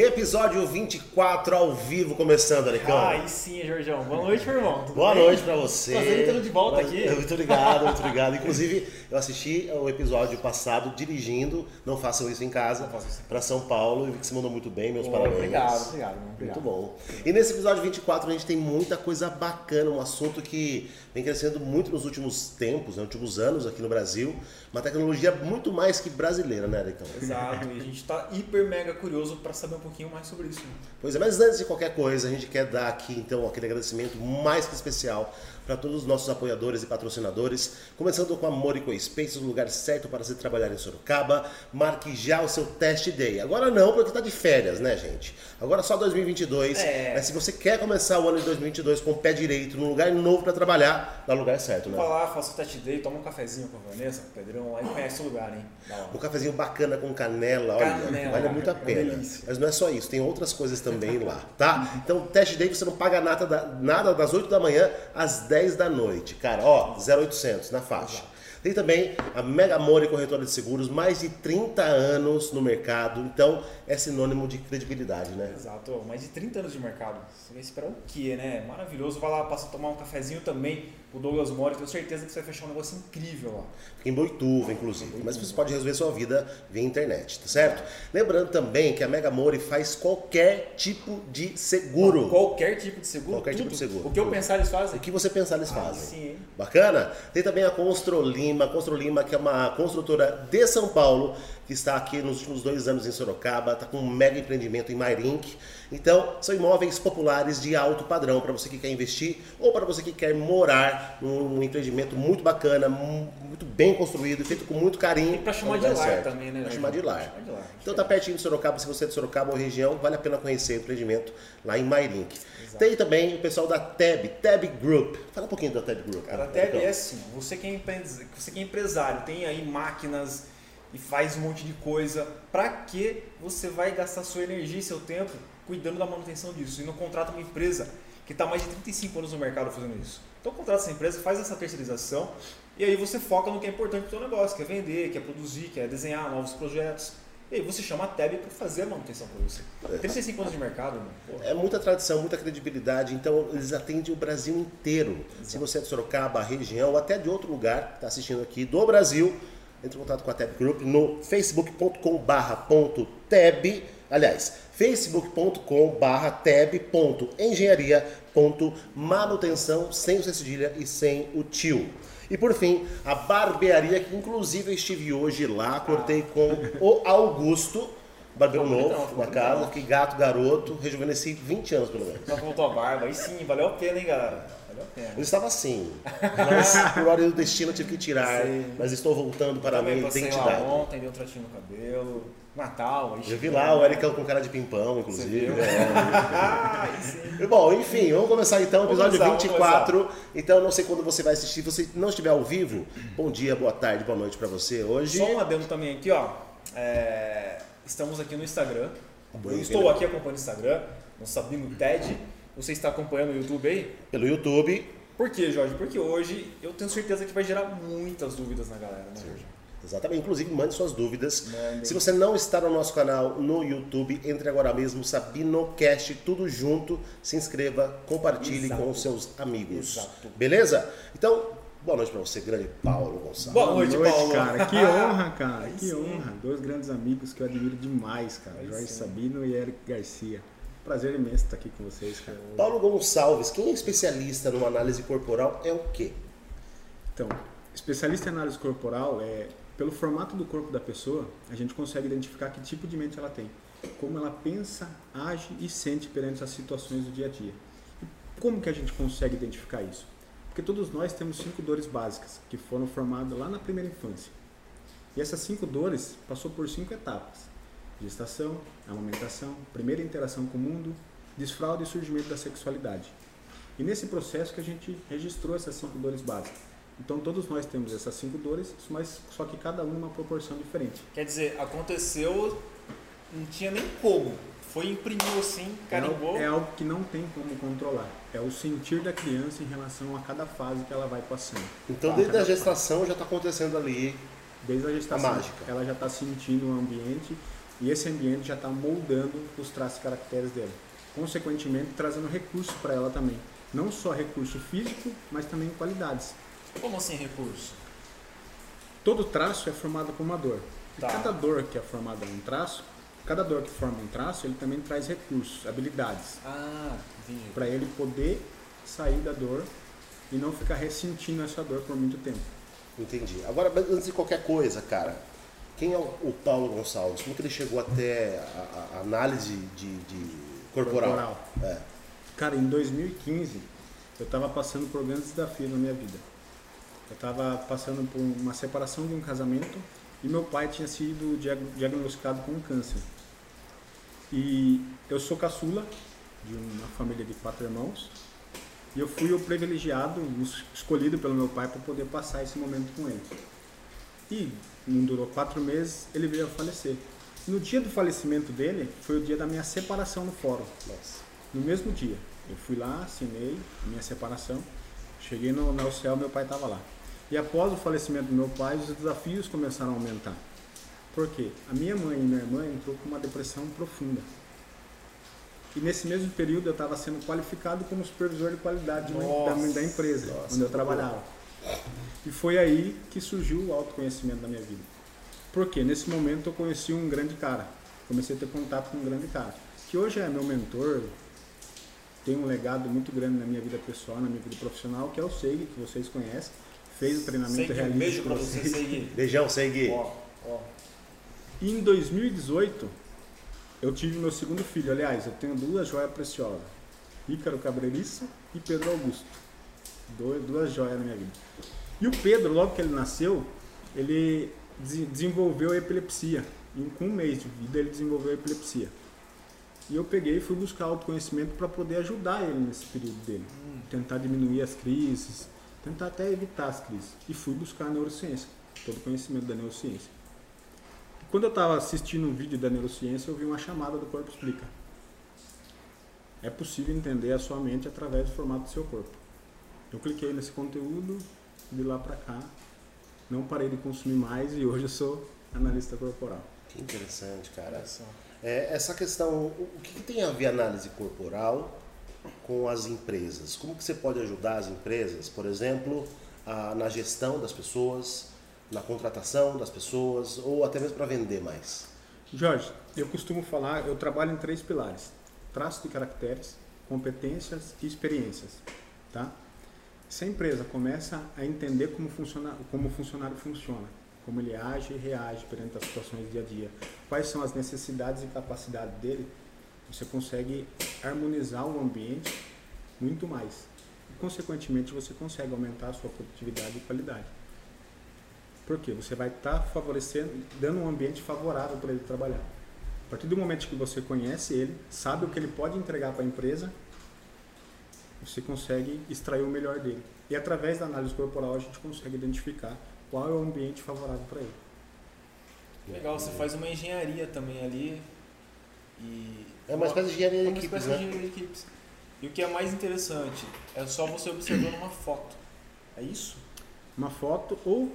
Episódio 24 ao vivo começando, Alecão. Ah, aí sim, Jorjão. Boa noite, meu irmão. Tudo Boa bem? noite pra você. Prazer tê-lo de volta Mas- aqui. Muito obrigado, muito obrigado. Inclusive, eu assisti o episódio passado dirigindo, não façam isso em casa, isso. pra São Paulo e vi que você mandou muito bem, meus parabéns. Obrigado, obrigado. irmão, Muito obrigado. bom. E nesse episódio 24 a gente tem muita coisa bacana, um assunto que vem crescendo muito nos últimos tempos, nos últimos anos aqui no Brasil. Uma tecnologia muito mais que brasileira, né, Alecão? Exato, e a gente tá hiper mega curioso pra saber um pouquinho mais sobre isso. né? Pois é, mas antes de qualquer coisa, a gente quer dar aqui então aquele agradecimento mais que especial para todos os nossos apoiadores e patrocinadores, começando com a Morico Space, o lugar certo para se trabalhar em Sorocaba. Marque já o seu test day. Agora não, porque tá de férias, né, gente? Agora só 2022. É. Mas se você quer começar o ano de 2022 com o pé direito, num lugar novo para trabalhar, dá lugar certo, né? Vai lá, faça o test day, toma um cafezinho com a Vanessa, com o Pedrão, lá e conhece o lugar, hein? Um cafezinho bacana com canela, olha, Canela, vale muito a pena. delícia. Mas não é só isso, tem outras coisas também lá, tá? Então, test day você não paga nada, da- nada das 8 da manhã às 10 da noite, cara. Ó, 0800 na faixa. Tem também a Mega More Corretora de Seguros, mais de 30 anos no mercado, então é sinônimo de credibilidade, né? Exato, mais de 30 anos de mercado. Você vai esperar o quê, né? Maravilhoso. Vai lá, passa a tomar um cafezinho também. O Douglas Mori, tenho certeza que você vai fechar um negócio incrível lá. Fica em Boituva, inclusive. Mas você pode resolver sua vida via internet, tá certo? Lembrando também que a Mega More faz qualquer tipo de seguro. Qualquer tipo de seguro. Qualquer tipo tudo. de seguro. O que eu pensar, eles fazem. O que você pensar eles Ah, fazem. sim, hein? Bacana? Tem também a Constru Lima, Constru Lima que é uma construtora de São Paulo, que está aqui nos últimos dois anos em Sorocaba, está com um mega empreendimento em Mairink. Então, são imóveis populares de alto padrão para você que quer investir ou para você que quer morar num empreendimento muito bacana, mu- muito bem construído, feito com muito carinho. E pra chamar no de lugar lar também, né? Né, chamar de lar. Chamar de lar. Então tá pertinho de Sorocaba, se você é de Sorocaba ou região, vale a pena conhecer o empreendimento lá em Mairink. Tem também o pessoal da TEB, TEB Group. Fala um pouquinho da TEB Group. Cara, né? até é assim, você que é, você que é empresário, tem aí máquinas e faz um monte de coisa, pra que você vai gastar sua energia e seu tempo cuidando da manutenção disso e não contrata uma empresa que está mais de 35 anos no mercado fazendo isso? Então contrata essa empresa, faz essa terceirização e aí você foca no que é importante para o seu negócio, quer vender, quer produzir, quer desenhar novos projetos. E aí você chama a TEB para fazer a manutenção para você. 35 anos de mercado, mano. É muita tradição, muita credibilidade, então eles atendem o Brasil inteiro. Se você é de Sorocaba, região, ou até de outro lugar que está assistindo aqui do Brasil, entre em contato com a Tab Group no facebook.com ponto tab, aliás, facebook.com tab.engenharia.manutenção sem o cedilha e sem o tio. E por fim, a barbearia, que inclusive eu estive hoje lá, cortei com o Augusto, barbeiro novo bonitão, na casa, fiquei gato, garoto, rejuvenesci 20 anos pelo menos. Já voltou a barba, aí sim, valeu a pena, hein, galera? Pena. Eu estava assim, mas por ordem do destino eu tive que tirar, Sim. mas estou voltando para a minha identidade. lá ontem, dei um tratinho no cabelo. Natal, Eu vi lá o Ericão com cara de pimpão, inclusive. É. Bom, enfim, vamos começar então o episódio começar, vamos 24. Então, não sei quando você vai assistir. Se você não estiver ao vivo, bom dia, boa tarde, boa noite para você. Hoje. Só um adendo também aqui, ó. É, estamos aqui no Instagram. Bom, Eu estou aqui acompanhando o Instagram, no Sabino TED. Você está acompanhando o YouTube aí? Pelo YouTube. Por quê, Jorge? Porque hoje eu tenho certeza que vai gerar muitas dúvidas na galera, né, Jorge? Exatamente. Inclusive, mande suas dúvidas. Mande. Se você não está no nosso canal no YouTube, entre agora mesmo, SabinoCast, tudo junto. Se inscreva, compartilhe Exato. com os seus amigos. Exato. Beleza? Então, boa noite para você, grande Paulo Gonçalves. Boa noite, Paulo. cara. Que honra, cara. Aí que sim. honra. Dois grandes amigos que eu admiro demais, cara. Aí Jorge sim. Sabino e Eric Garcia. Prazer imenso estar aqui com vocês, cara. Paulo Gonçalves, quem é especialista numa análise corporal é o quê? Então, especialista em análise corporal é pelo formato do corpo da pessoa, a gente consegue identificar que tipo de mente ela tem, como ela pensa, age e sente perante as situações do dia a dia. E como que a gente consegue identificar isso? Porque todos nós temos cinco dores básicas que foram formadas lá na primeira infância. E essas cinco dores passou por cinco etapas: gestação, amamentação, primeira interação com o mundo, desfraude e surgimento da sexualidade. E nesse processo que a gente registrou essas cinco dores básicas. Então todos nós temos essas cinco dores, mas só que cada uma numa proporção diferente. Quer dizer, aconteceu, não tinha nem como. Foi, imprimiu assim, É algo, carimbou. é algo que não tem como controlar. É o sentir da criança em relação a cada fase que ela vai passando. Então, Tá, desde a gestação já está acontecentação ali. Desde a gestação, mágica. ela já está sentindo o ambiente E esse ambiente já está moldando os traços e caracteres dela. Consequentemente, trazendo recurso para ela também. Não só recurso físico, mas também qualidades. Como assim recurso? Todo traço é formado por uma dor. E Tá. cada dor que é formada em um traço, cada dor que forma um traço, ele também traz recursos, habilidades, Ah, entendi. para ele poder sair da dor e não ficar ressentindo essa dor por muito tempo. Entendi. Agora, antes de qualquer coisa, cara, quem é o, o Paulo Gonçalves? Como que ele chegou até a, a análise de, de corporal? Corporal. É. Cara, em 2015, eu estava passando por grandes desafios na minha vida. Eu estava passando por uma separação de um casamento e meu pai tinha sido diag- diagnosticado com câncer. E eu sou caçula de uma família de quatro irmãos e eu fui o privilegiado, escolhido pelo meu pai para poder passar esse momento com ele. E não durou quatro meses, ele veio a falecer. No dia do falecimento dele, foi o dia da minha separação no fórum. Nossa. No mesmo dia, eu fui lá, assinei a minha separação, cheguei no, no céu, meu pai estava lá. E após o falecimento do meu pai, os desafios começaram a aumentar. Por quê? A minha mãe e minha irmã entrou com uma depressão profunda. E nesse mesmo período eu estava sendo qualificado como supervisor de qualidade de uma- da, Nossa. da empresa Nossa, onde eu trabalhava. E foi aí que surgiu o autoconhecimento da minha vida. Por quê? Nesse momento eu conheci um grande cara. Comecei a ter contato com um grande cara. Que hoje é meu mentor, tem um legado muito grande na minha vida pessoal, na minha vida profissional, que é o Seig, que vocês conhecem. Fez o treinamento Segui, um realista beijo com pra você, vocês. Segui. Beijão, segue. Ó, ó. E em 2018, eu tive meu segundo filho. Aliás, eu tenho duas joias preciosas: Ícaro Cabreiriço e Pedro Augusto. Dois, duas joias na minha vida. E o Pedro, logo que ele nasceu, ele des- desenvolveu epilepsia. E com um mês de vida, ele desenvolveu epilepsia. E eu peguei e fui buscar autoconhecimento para poder ajudar ele nesse período dele. Tentar diminuir as crises, tentar até evitar as crises. E fui buscar a neurociência, todo o conhecimento da neurociência. Quando eu estava assistindo um vídeo da neurociência, eu vi uma chamada do Corpo Explica. É possível entender a sua mente através do formato do seu corpo. Eu cliquei nesse conteúdo, de lá para cá, não parei de consumir mais e hoje eu sou analista corporal. Que interessante, cara. É, essa questão, o que, que tem a ver análise corporal com as empresas? Como que você pode ajudar as empresas, por exemplo, a- na gestão das pessoas, na contratação das pessoas, ou até mesmo para vender mais? Jorge, eu costumo falar, eu trabalho em três pilares: traços de caracteres, competências e experiências, tá? Se a empresa começa a entender como, funciona, como o funcionário funciona, como ele age e reage perante as situações do dia a dia, quais são as necessidades e capacidades dele, você consegue harmonizar o ambiente muito mais. E, consequentemente, você consegue aumentar a sua produtividade e qualidade. Por quê? Você vai estar favorecendo, dando um ambiente favorável para ele trabalhar. A partir do momento que você conhece ele, sabe o que ele pode entregar para a empresa, você consegue extrair o melhor dele. E através da análise corporal a gente consegue identificar qual é o ambiente favorável para ele. Legal, você faz uma engenharia também ali. E É uma espécie de engenharia de É uma equipes, espécie né? de engenharia de equipes. E o que é mais interessante é só você observando uma foto. É isso? Uma foto ou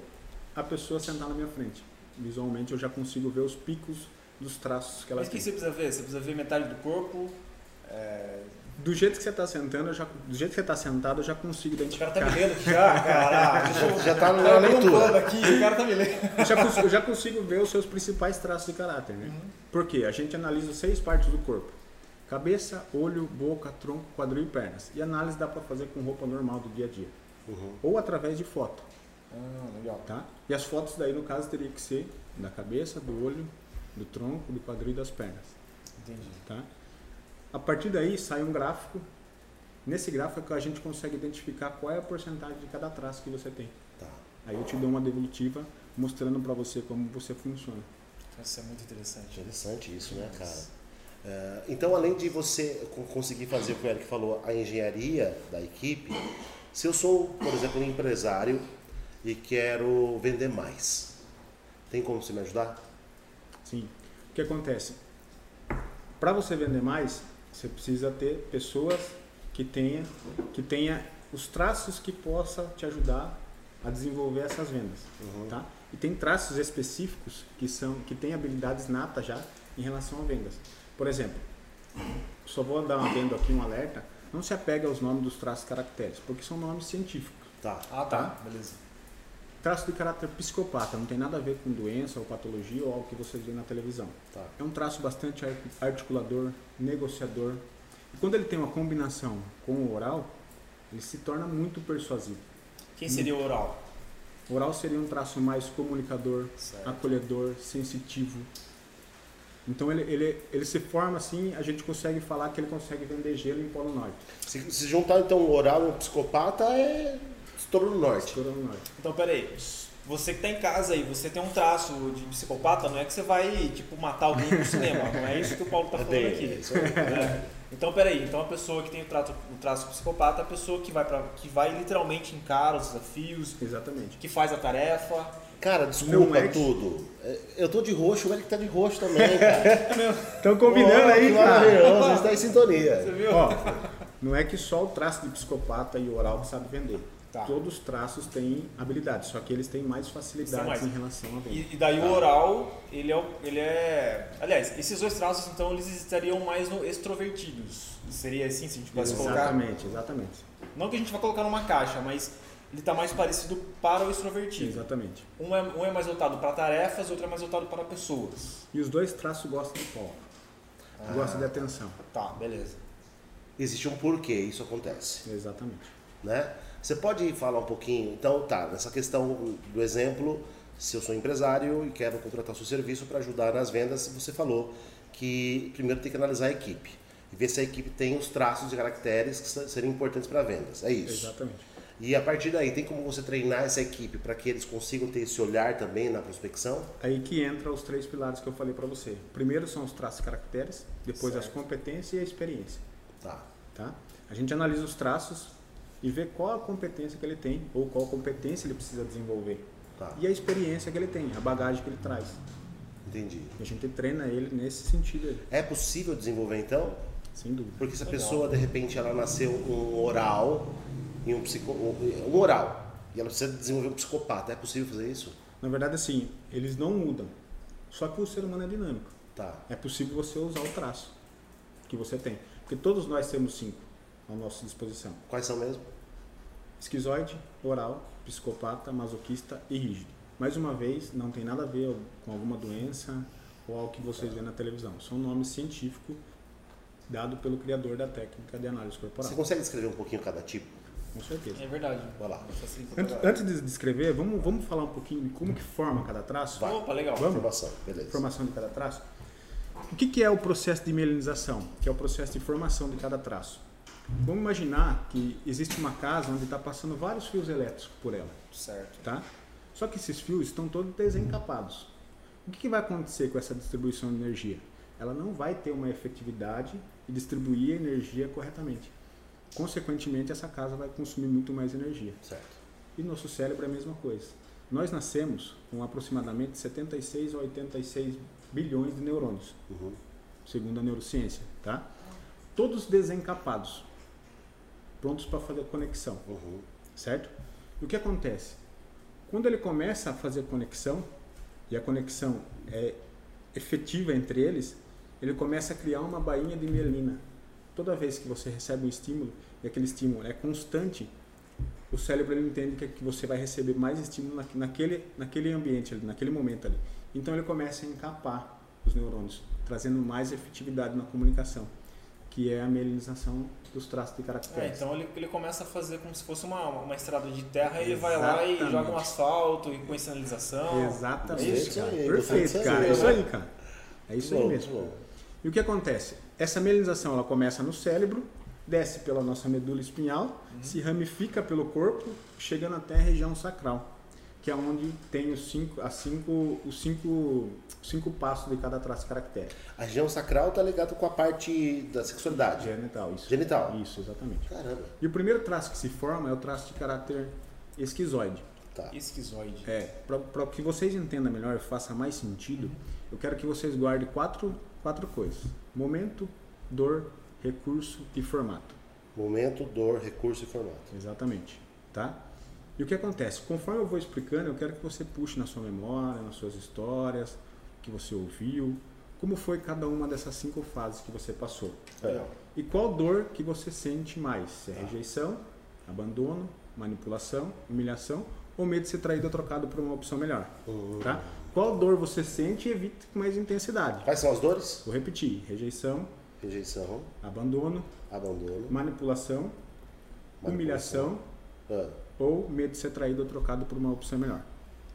a pessoa sentar na minha frente. Visualmente eu já consigo ver os picos dos traços que ela Mas o que tem. você precisa ver? Você precisa ver metade do corpo. é, Do jeito que você está sentando, eu já, do jeito que você está sentado, eu já consigo O cara identificar. tá me lendo aqui já, caraca. Já- já tá na Tá me leitura. aqui, o cara tá me lendo. Eu já, consigo, eu já consigo ver os seus principais traços de caráter, né? Por quê? A gente analisa seis partes do corpo. Cabeça, olho, boca, tronco, quadril e pernas. E a análise dá para fazer com roupa normal do dia a dia. Uhum. Ou através de foto, Ah, legal. tá? E as fotos daí, no caso, teria que ser da cabeça, do olho, do tronco, do quadril e das pernas, Entendi. tá? A partir daí, sai um gráfico. Nesse gráfico a gente consegue identificar qual é a porcentagem de cada traço que você tem. Tá. Aí eu te dou uma devolutiva mostrando para você como você funciona. Isso é muito interessante. Interessante isso, né, cara? É, então, além de você co- conseguir fazer o que o Eric falou, a engenharia da equipe, se eu sou, por exemplo, um empresário e quero vender mais, tem como você me ajudar? Sim. O que acontece? Para você vender mais, você precisa ter pessoas que tenha, que tenha os traços que possa te ajudar a desenvolver essas vendas, Uhum. tá? E tem traços específicos que são que têm habilidades natas já em relação a vendas. Por exemplo, só vou dar um adendo aqui, um alerta, não se apega aos nomes dos traços caracteres, porque são nomes científicos. Tá. Ah, tá. Beleza. Traço de caráter psicopata, não tem nada a ver com doença ou patologia ou algo que você vê na televisão. Tá. É um traço bastante ar- articulador, negociador. E quando ele tem uma combinação com o oral, ele se torna muito persuasivo. Quem seria o oral? O oral seria um traço mais comunicador, Certo. acolhedor, sensitivo. Então ele, ele, ele se forma assim, a gente consegue falar que ele consegue vender gelo em Polo Norte. Se, se juntar então um oral e um psicopata, é estouro no norte. Estoura no Norte. Então, peraí. Você que tá em casa aí, você tem um traço de psicopata, não é que você vai, tipo, matar alguém no cinema. Não é isso que o Paulo tá É falando aqui. é isso aí. É. Então, peraí. Então, a pessoa que tem o, trato, o traço psicopata é a pessoa que vai, pra, que vai literalmente encara os desafios, Exatamente. que faz a tarefa. Cara, desculpa é que- tudo. Eu tô de roxo, o Eric tá de roxo também, cara. Estão combinando Pô, aí, que cara. maravilhoso, a gente tá em Você sintonia. viu? Ó, não é que só o traço de psicopata e o oral que sabe vender. Tá. Todos os traços têm habilidades, só que eles têm mais facilidades mais. em relação a venda. E, e daí o oral, ele é, o- ele é. Aliás, esses dois traços, então, eles estariam mais no extrovertidos. Seria assim, se a gente pudesse colocar. Exatamente, exatamente. Não que a gente vai colocar numa caixa, mas ele está mais parecido para o extrovertido. Exatamente. Um é, um é mais voltado para tarefas, outro é mais voltado para pessoas. E os dois traços gostam de foco. Gostam de atenção. Tá, beleza. Existe um porquê isso acontece, Exatamente. né? Você pode falar um pouquinho, então tá, nessa questão do exemplo, se eu sou empresário e quero contratar seu serviço para ajudar nas vendas, você falou que primeiro tem que analisar a equipe e ver se a equipe tem os traços e caracteres que se- seriam importantes para vendas. É isso. Exatamente. E a partir daí, tem como você treinar essa equipe para que eles consigam ter esse olhar também na prospecção? Aí que entra os três pilares que eu falei para você. Primeiro são os traços e caracteres, depois as Certo. competências e a experiência. Tá. Tá? A gente analisa os traços e vê qual a competência que ele tem ou qual competência ele precisa desenvolver. Tá. E a experiência que ele tem, a bagagem que ele traz. Entendi. A gente treina ele nesse sentido, aí, É possível desenvolver então? sem dúvida. Porque se a pessoa de repente ela nasceu um oral e um psico, um oral e ela precisa desenvolver um psicopata, é possível fazer isso? Na verdade, assim, eles não mudam. Só que o ser humano é dinâmico. Tá. É possível você usar o traço que você tem. Porque todos nós temos cinco à nossa disposição. Quais são mesmo? Esquizoide, oral, psicopata, masoquista e rígido. Mais uma vez, não tem nada a ver com alguma doença ou algo que vocês vêem na televisão. São nomes científicos dado pelo criador da técnica de análise corporal. Você consegue descrever um pouquinho cada tipo? Com certeza. É verdade. Vai lá. Facilita Antes, de descrever, vamos, vamos falar um pouquinho de como que forma cada traço? Vai. Opa, legal. Vamos? Formação, beleza. Formação de cada traço. O que, que é o processo de mielinização? Que é o processo de formação de cada traço. Vamos imaginar que existe uma casa onde está passando vários fios elétricos por ela. Certo. tá? Só que esses fios estão todos desencapados. O que, que vai acontecer com essa distribuição de energia? Ela não vai ter uma efetividade e distribuir a energia corretamente. Consequentemente, essa casa vai consumir muito mais energia. Certo. E nosso cérebro é a mesma coisa. Nós nascemos com aproximadamente 76 a 86 bilhões de neurônios, Uhum. segundo a neurociência, tá? Todos desencapados, prontos para fazer conexão Uhum. certo? E o que acontece? Quando ele começa a fazer conexão, e a conexão é efetiva entre eles, ele começa a criar uma bainha de mielina. Toda vez que você recebe um estímulo, e aquele estímulo é constante, o cérebro ele entende que, que você vai receber mais estímulo na, naquele, naquele ambiente, ali, naquele momento ali. Então ele começa a encapar os neurônios, trazendo mais efetividade na comunicação, que é a mielinização dos traços de É, caracteres. então ele, ele começa a fazer como se fosse uma, uma estrada de terra, ele vai lá e joga um asfalto e põe sinalização. Exatamente, É isso cara. Perfeito, aí, cara. É isso aí, cara. É isso aí mesmo. E o que acontece? Essa mielinização ela começa no cérebro, desce pela nossa medula espinhal, se ramifica pelo corpo, chegando até a região sacral, que é onde tem os cinco, as cinco, os cinco, cinco passos de cada traço caractere. A região sacral tá ligado com a parte da sexualidade. Genital, isso. Genital. Isso, exatamente. Caramba. E o primeiro traço que se forma é o traço de caráter esquizoide. Tá. Esquizoide. É, para que vocês entendam melhor e faça mais sentido, eu quero que vocês guardem quatro, quatro coisas: momento, dor, recurso e formato. Momento, dor, recurso e formato. Exatamente, tá? E o que acontece? Conforme eu vou explicando, eu quero que você puxe na sua memória, nas suas histórias, que você ouviu, como foi cada uma dessas cinco fases que você passou. É. E qual dor que você sente mais? Se é rejeição, abandono, manipulação, humilhação ou medo de ser traído ou trocado por uma opção melhor. Uhum. Tá? Qual dor você sente e evita com mais intensidade? Quais são as dores? Vou repetir: rejeição, Rejeição, abandono, abandono, manipulação, humilhação Ah, ou medo de ser traído ou trocado por uma opção melhor.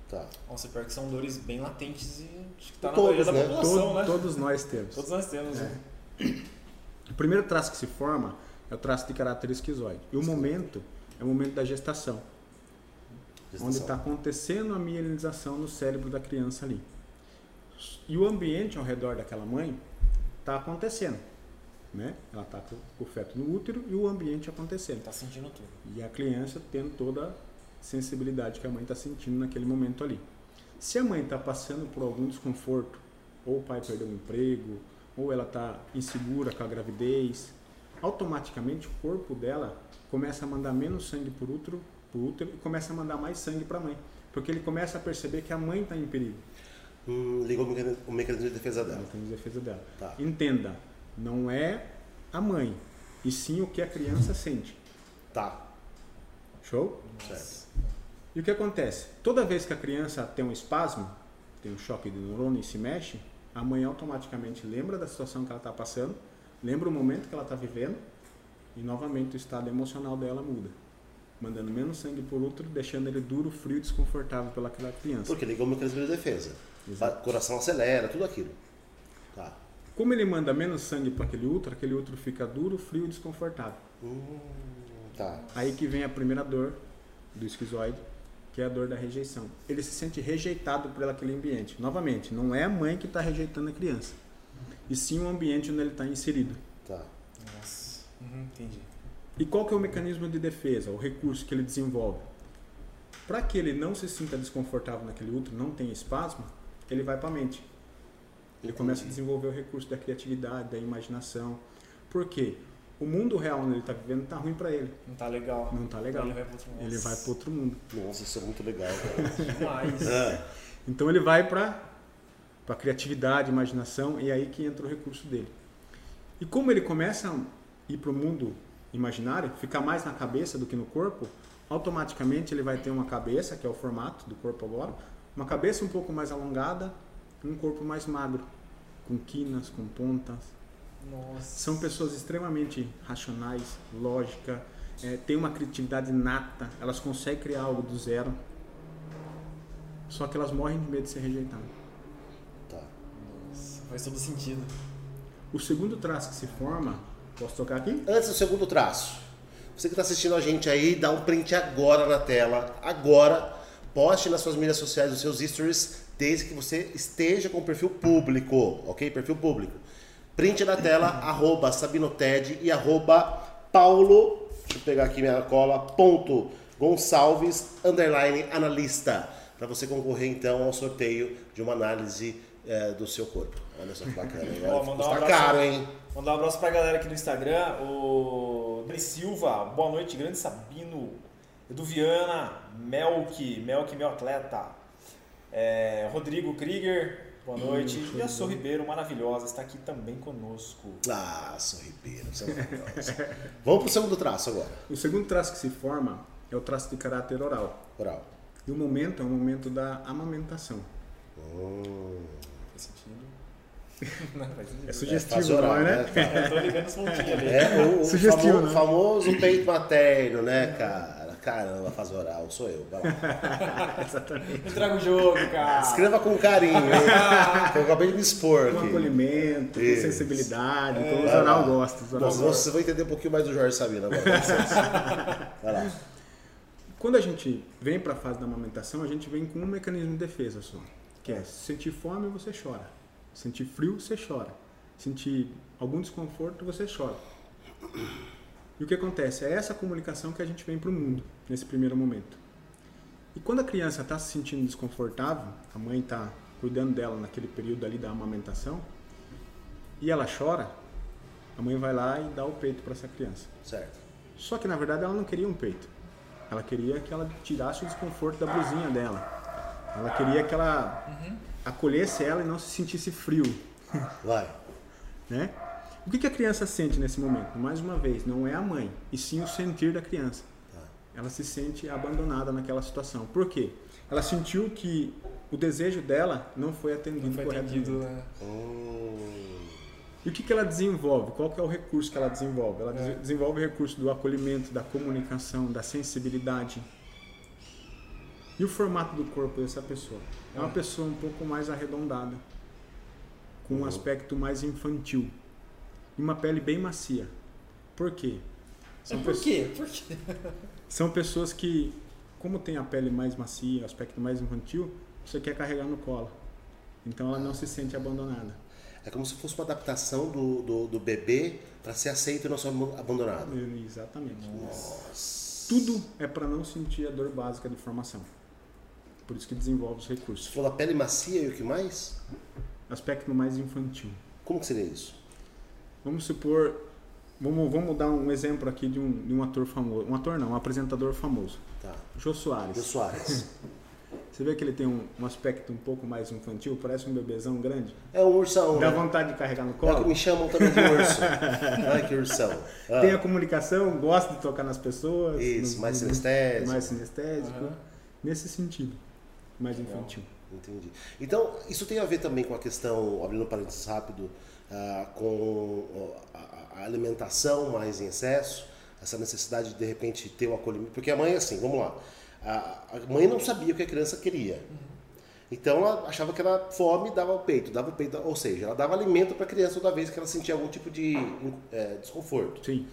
tá. Nossa, pior que são dores bem latentes e acho que tá na Todos, maioria da né? população, Todo- né? Todos nós temos. Todos nós temos. né? O primeiro traço que se forma é o traço de caráter esquizoide. E o momento é o momento da gestação, onde Gestação. está acontecendo a mielinização no cérebro da criança ali. E o ambiente ao redor daquela mãe está acontecendo. Né? Ela está com o feto no útero e o ambiente acontecendo. Tá sentindo tudo. E a criança tendo toda a sensibilidade que a mãe está sentindo naquele momento ali. Se a mãe está passando por algum desconforto, ou o pai perdeu um emprego, ou ela está insegura com a gravidez, automaticamente o corpo dela começa a mandar menos sangue por útero, por útero e começa a mandar mais sangue para a mãe. Porque ele começa a perceber que a mãe está em perigo. Hum, ligou o mecanismo, o mecanismo de defesa dela. Ela tem a defesa dela. Tá. Entenda, não é a mãe, e sim o que a criança sente. Tá. Show? Certo. E o que acontece? Toda vez que a criança tem um espasmo, tem um choque de neurônio e se mexe, a mãe automaticamente lembra da situação que ela está passando, lembra o momento que ela está vivendo e novamente o estado emocional dela muda, mandando menos sangue por útero, deixando ele duro, frio e desconfortável pelaquela criança. Porque ligou o mecanismo de defesa. Exato. O coração acelera, tudo aquilo. Tá. Como ele manda menos sangue para aquele útero, aquele útero fica duro, frio e desconfortável. Hum, tá. Aí que vem a primeira dor do esquizoide, que é a dor da rejeição. Ele se sente rejeitado por aquele ambiente. Novamente, não é a mãe que está rejeitando a criança, e sim o ambiente onde ele está inserido. Tá. Nossa. Uhum, entendi. E qual que é o mecanismo de defesa, o recurso que ele desenvolve? Para que ele não se sinta desconfortável naquele útero, não tenha espasmo, ele vai para a mente. Ele começa a desenvolver o recurso da criatividade, da imaginação. Por quê? O mundo real onde ele está vivendo está ruim para ele. Não tá legal. Não tá legal. Ele vai pro outro mundo. Ele vai para outro mundo. Nossa, isso é muito legal, cara. Demais. Ah, Então ele vai para para criatividade, imaginação e é aí que entra o recurso dele. E como ele começa a ir para o mundo imaginário, ficar mais na cabeça do que no corpo, automaticamente ele vai ter uma cabeça, que é o formato do corpo agora, uma cabeça um pouco mais alongada um corpo mais magro, com quinas, com pontas. Nossa. São pessoas extremamente racionais, lógica, é, têm uma criatividade nata, elas conseguem criar algo do zero. Só que elas morrem de medo de ser rejeitadas. tá. Nossa, Faz todo sentido. O segundo traço que se forma, posso tocar aqui? Antes do segundo traço, você que está assistindo a gente aí, dá um print agora na tela, agora, poste nas suas mídias sociais os seus stories, desde que você esteja com perfil público, ok? Perfil público. Print na tela, arroba SabinoTed e arroba Paulo, deixa eu pegar aqui minha cola, ponto Gonçalves, underline analista, para você concorrer então ao sorteio de uma análise eh, do seu corpo. Olha só que bacana, hein? Ó, mandar um abraço- caro, hein? Mandar um abraço pra galera aqui no Instagram. O Dani Silva, boa noite, grande Sabino. Edu Viana, Melk, Melk, meu atleta. É, Rodrigo Krieger, boa noite. e a Sou Ribeiro, maravilhosa, está aqui também conosco. Ah, sou ribeiro, você é maravilhoso. Vamos pro segundo traço agora. O segundo traço que se forma é o traço de caráter oral. Oral. E o momento é o momento da amamentação. Hum, Faz sentido? Não, faz sentido. É sugestivo, oral, não é, né? Eu tô ligando os pontinhos ali. É o, o Sugestivo, famo- né? famoso peito materno, né, cara? Caramba, faz oral, sou eu. Vai lá. Entrega o jogo, cara. Escreva com carinho, eu acabei de me expor Com aqui. acolhimento, com Isso. sensibilidade, como os Vai oral gosta. Bom, você vai entender um pouquinho mais do Jorge Sabino agora. com. Vai lá. Quando a gente vem para a fase da amamentação, a gente vem com um mecanismo de defesa só, que é sentir fome você chora, sentir frio você chora, sentir algum desconforto você chora. E o que acontece é essa comunicação que a gente vem para o mundo nesse primeiro momento. E quando a criança está se sentindo desconfortável, a mãe está cuidando dela naquele período ali da amamentação, e ela chora, a mãe vai lá e dá o peito para essa criança. Certo. Só que na verdade ela não queria um peito. Ela queria que ela tirasse o desconforto da blusinha dela. Ela queria que ela acolhesse ela e não se sentisse frio. Vai. Né? O que, que a criança sente nesse momento? Mais uma vez, não é a mãe, e sim o sentir da criança. Ela se sente abandonada naquela situação. Por quê? Ela sentiu que o desejo dela não foi atendido Não foi corretamente. atendido, né? E o que, que ela desenvolve? Qual que é o recurso que ela desenvolve? Ela É. des- desenvolve o recurso do acolhimento, da comunicação, da sensibilidade. E o formato do corpo dessa pessoa? É uma É. pessoa um pouco mais arredondada, com um Uhum. aspecto mais infantil. E uma pele bem macia. Por quê? São, É por pesso- quê? Por quê? são pessoas que, como tem a pele mais macia, aspecto mais infantil, você quer carregar no colo. Então ela não se sente abandonada. é como se fosse uma adaptação do, do, do bebê para ser aceito e não ser abandonado. Exatamente. Nossa. Tudo é para não sentir a dor básica de formação. Por isso que desenvolve os Você recursos. falou a pele macia e o que mais? Aspecto mais infantil. Como que seria isso? Vamos supor, vamos, vamos dar um exemplo aqui de um, de um ator famoso. Um ator não, um apresentador famoso. Tá. Jô Jô Soares. Soares. Você vê que ele tem um, um aspecto um pouco mais infantil, parece um bebezão grande. É um ursão. Dá né? vontade de carregar no É o que colo. me chamam também de urso. Ai, que ursão. Ah, Tem a comunicação, gosta de tocar nas pessoas. Isso, nos- mais nos- sinestésico. Mais sinestésico. Aham. Nesse sentido. Mais Legal. infantil. Entendi. Então, isso tem a ver também com a questão, abrindo um parênteses rápido, ah, com a, a alimentação mais em excesso, essa necessidade de de repente ter o acolhimento. Porque a mãe, assim, vamos lá, a, mãe não sabia o que a criança queria. Então ela achava que era fome, dava o peito, dava o peito, ou seja, ela dava alimento para a criança toda vez que ela sentia algum tipo de eh, desconforto. Sim.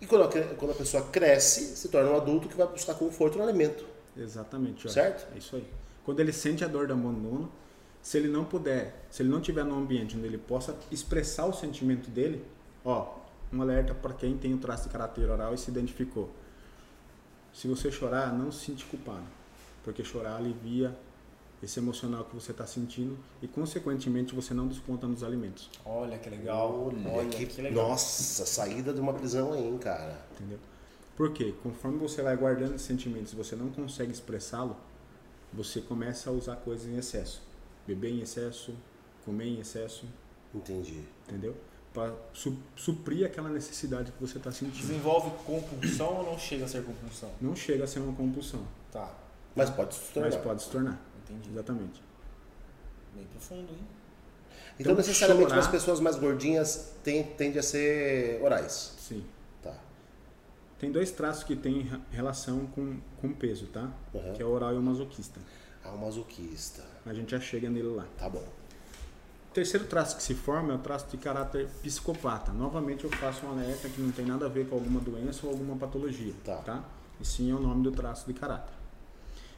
E quando a, quando a pessoa cresce, se torna um adulto que vai buscar conforto no alimento. Exatamente. olha. Certo? É isso aí. Quando ele sente a dor do abandono, se ele não puder, se ele não tiver num ambiente onde ele possa expressar o sentimento dele, ó, um alerta para quem tem o traço de caráter oral e se identificou. Se você chorar, não se sinta culpado, porque chorar alivia esse emocional que você está sentindo e, consequentemente, você não desconta nos alimentos, Olha que legal. Olha, que, legal. Nossa, saída de uma prisão aí, hein, cara. entendeu? Por quê? Conforme você vai guardando esses sentimentos e você não consegue expressá-lo, você começa a usar coisas em excesso. Beber em excesso, comer em excesso, Entendi. entendeu? Para su suprir aquela necessidade que você está sentindo. Desenvolve compulsão ou não chega a ser compulsão? Não chega a ser uma compulsão, Tá, Mas pode se tornar. mas pode se tornar. entendi. Exatamente. Bem profundo, hein? Então, Então, necessariamente, chorar- as pessoas mais gordinhas tem, tendem a ser orais. Sim. Tá. Tem dois traços que têm relação com, com peso, tá? Uhum. Que é o oral e o masoquista. Ah, o masoquista. A gente já chega nele lá. Tá bom. Terceiro traço que se forma é o traço de caráter psicopata. Novamente eu faço um alerta que não tem nada a ver com alguma doença ou alguma patologia, Tá. E sim é o nome do traço de caráter.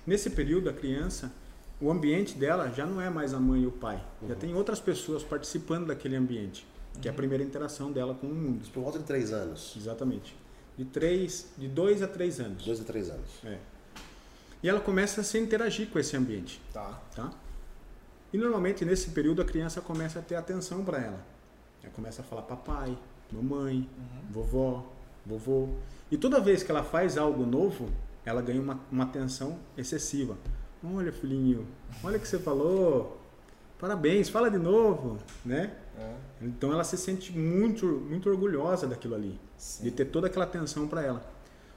Nesse período a criança, o ambiente dela já não é mais a mãe e o pai. Já tem outras pessoas participando daquele ambiente, que é a primeira interação dela com o mundo. Por volta de três anos. Exatamente. De três, de dois a três anos. Dois a três anos. É. E ela começa a se interagir com esse ambiente, Tá. tá? E normalmente nesse período a criança começa a ter atenção para ela. Ela começa a falar papai, mamãe, vovó, vovô. E toda vez que ela faz algo novo, ela ganha uma, uma atenção excessiva. Olha, filhinho, olha o que você falou. Parabéns, fala de novo, né? É. Então ela se sente muito, muito orgulhosa daquilo ali, Sim. de ter toda aquela atenção para ela.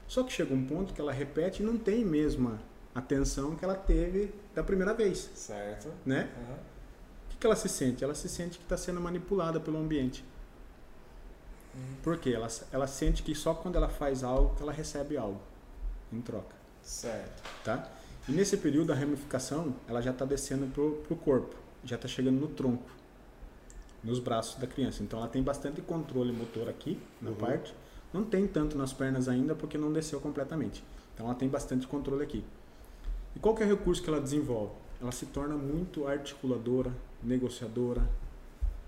Só que chega um ponto que ela repete e não tem mesma atenção que ela teve da primeira vez, Certo. né? Aham. O que, que ela se sente? Ela se sente que está sendo manipulada pelo ambiente. Por quê? Ela, ela sente que só quando ela faz algo que ela recebe algo em troca, Certo. tá? E nesse período a ramificação ela já está descendo pro, pro corpo, já está chegando no tronco, nos braços da criança. Então ela tem bastante controle motor aqui na Uhum. parte, não tem tanto nas pernas ainda porque não desceu completamente. Então ela tem bastante controle aqui. E qual que é o recurso que ela desenvolve? Ela se torna muito articuladora, negociadora.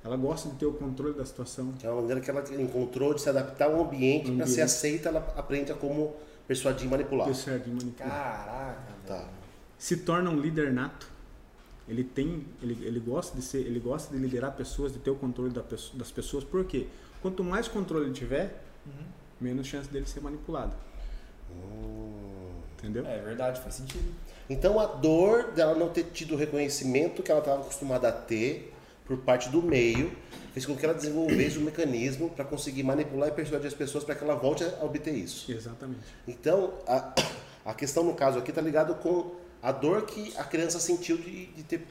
Ela gosta de ter o controle da situação. Que é uma maneira que ela encontrou de se adaptar ao ambiente para ser aceita, ela aprende a como persuadir e manipular. Certo de manipular. Caraca, Tá. Se torna um líder nato. Ele tem, ele, ele gosta de ser, ele gosta de liderar pessoas, de ter o controle da das pessoas. Por quê? Quanto mais controle ele tiver, Uhum. menos chance dele ser manipulado. Hum. Entendeu? É verdade, faz sentido. Então a dor dela não ter tido o reconhecimento que ela estava acostumada a ter por parte do meio, fez com que ela desenvolvesse um mecanismo para conseguir manipular e persuadir as pessoas para que ela volte a obter isso. Exatamente. Então, a, a questão no caso aqui está ligado com a dor que a criança sentiu de, de ter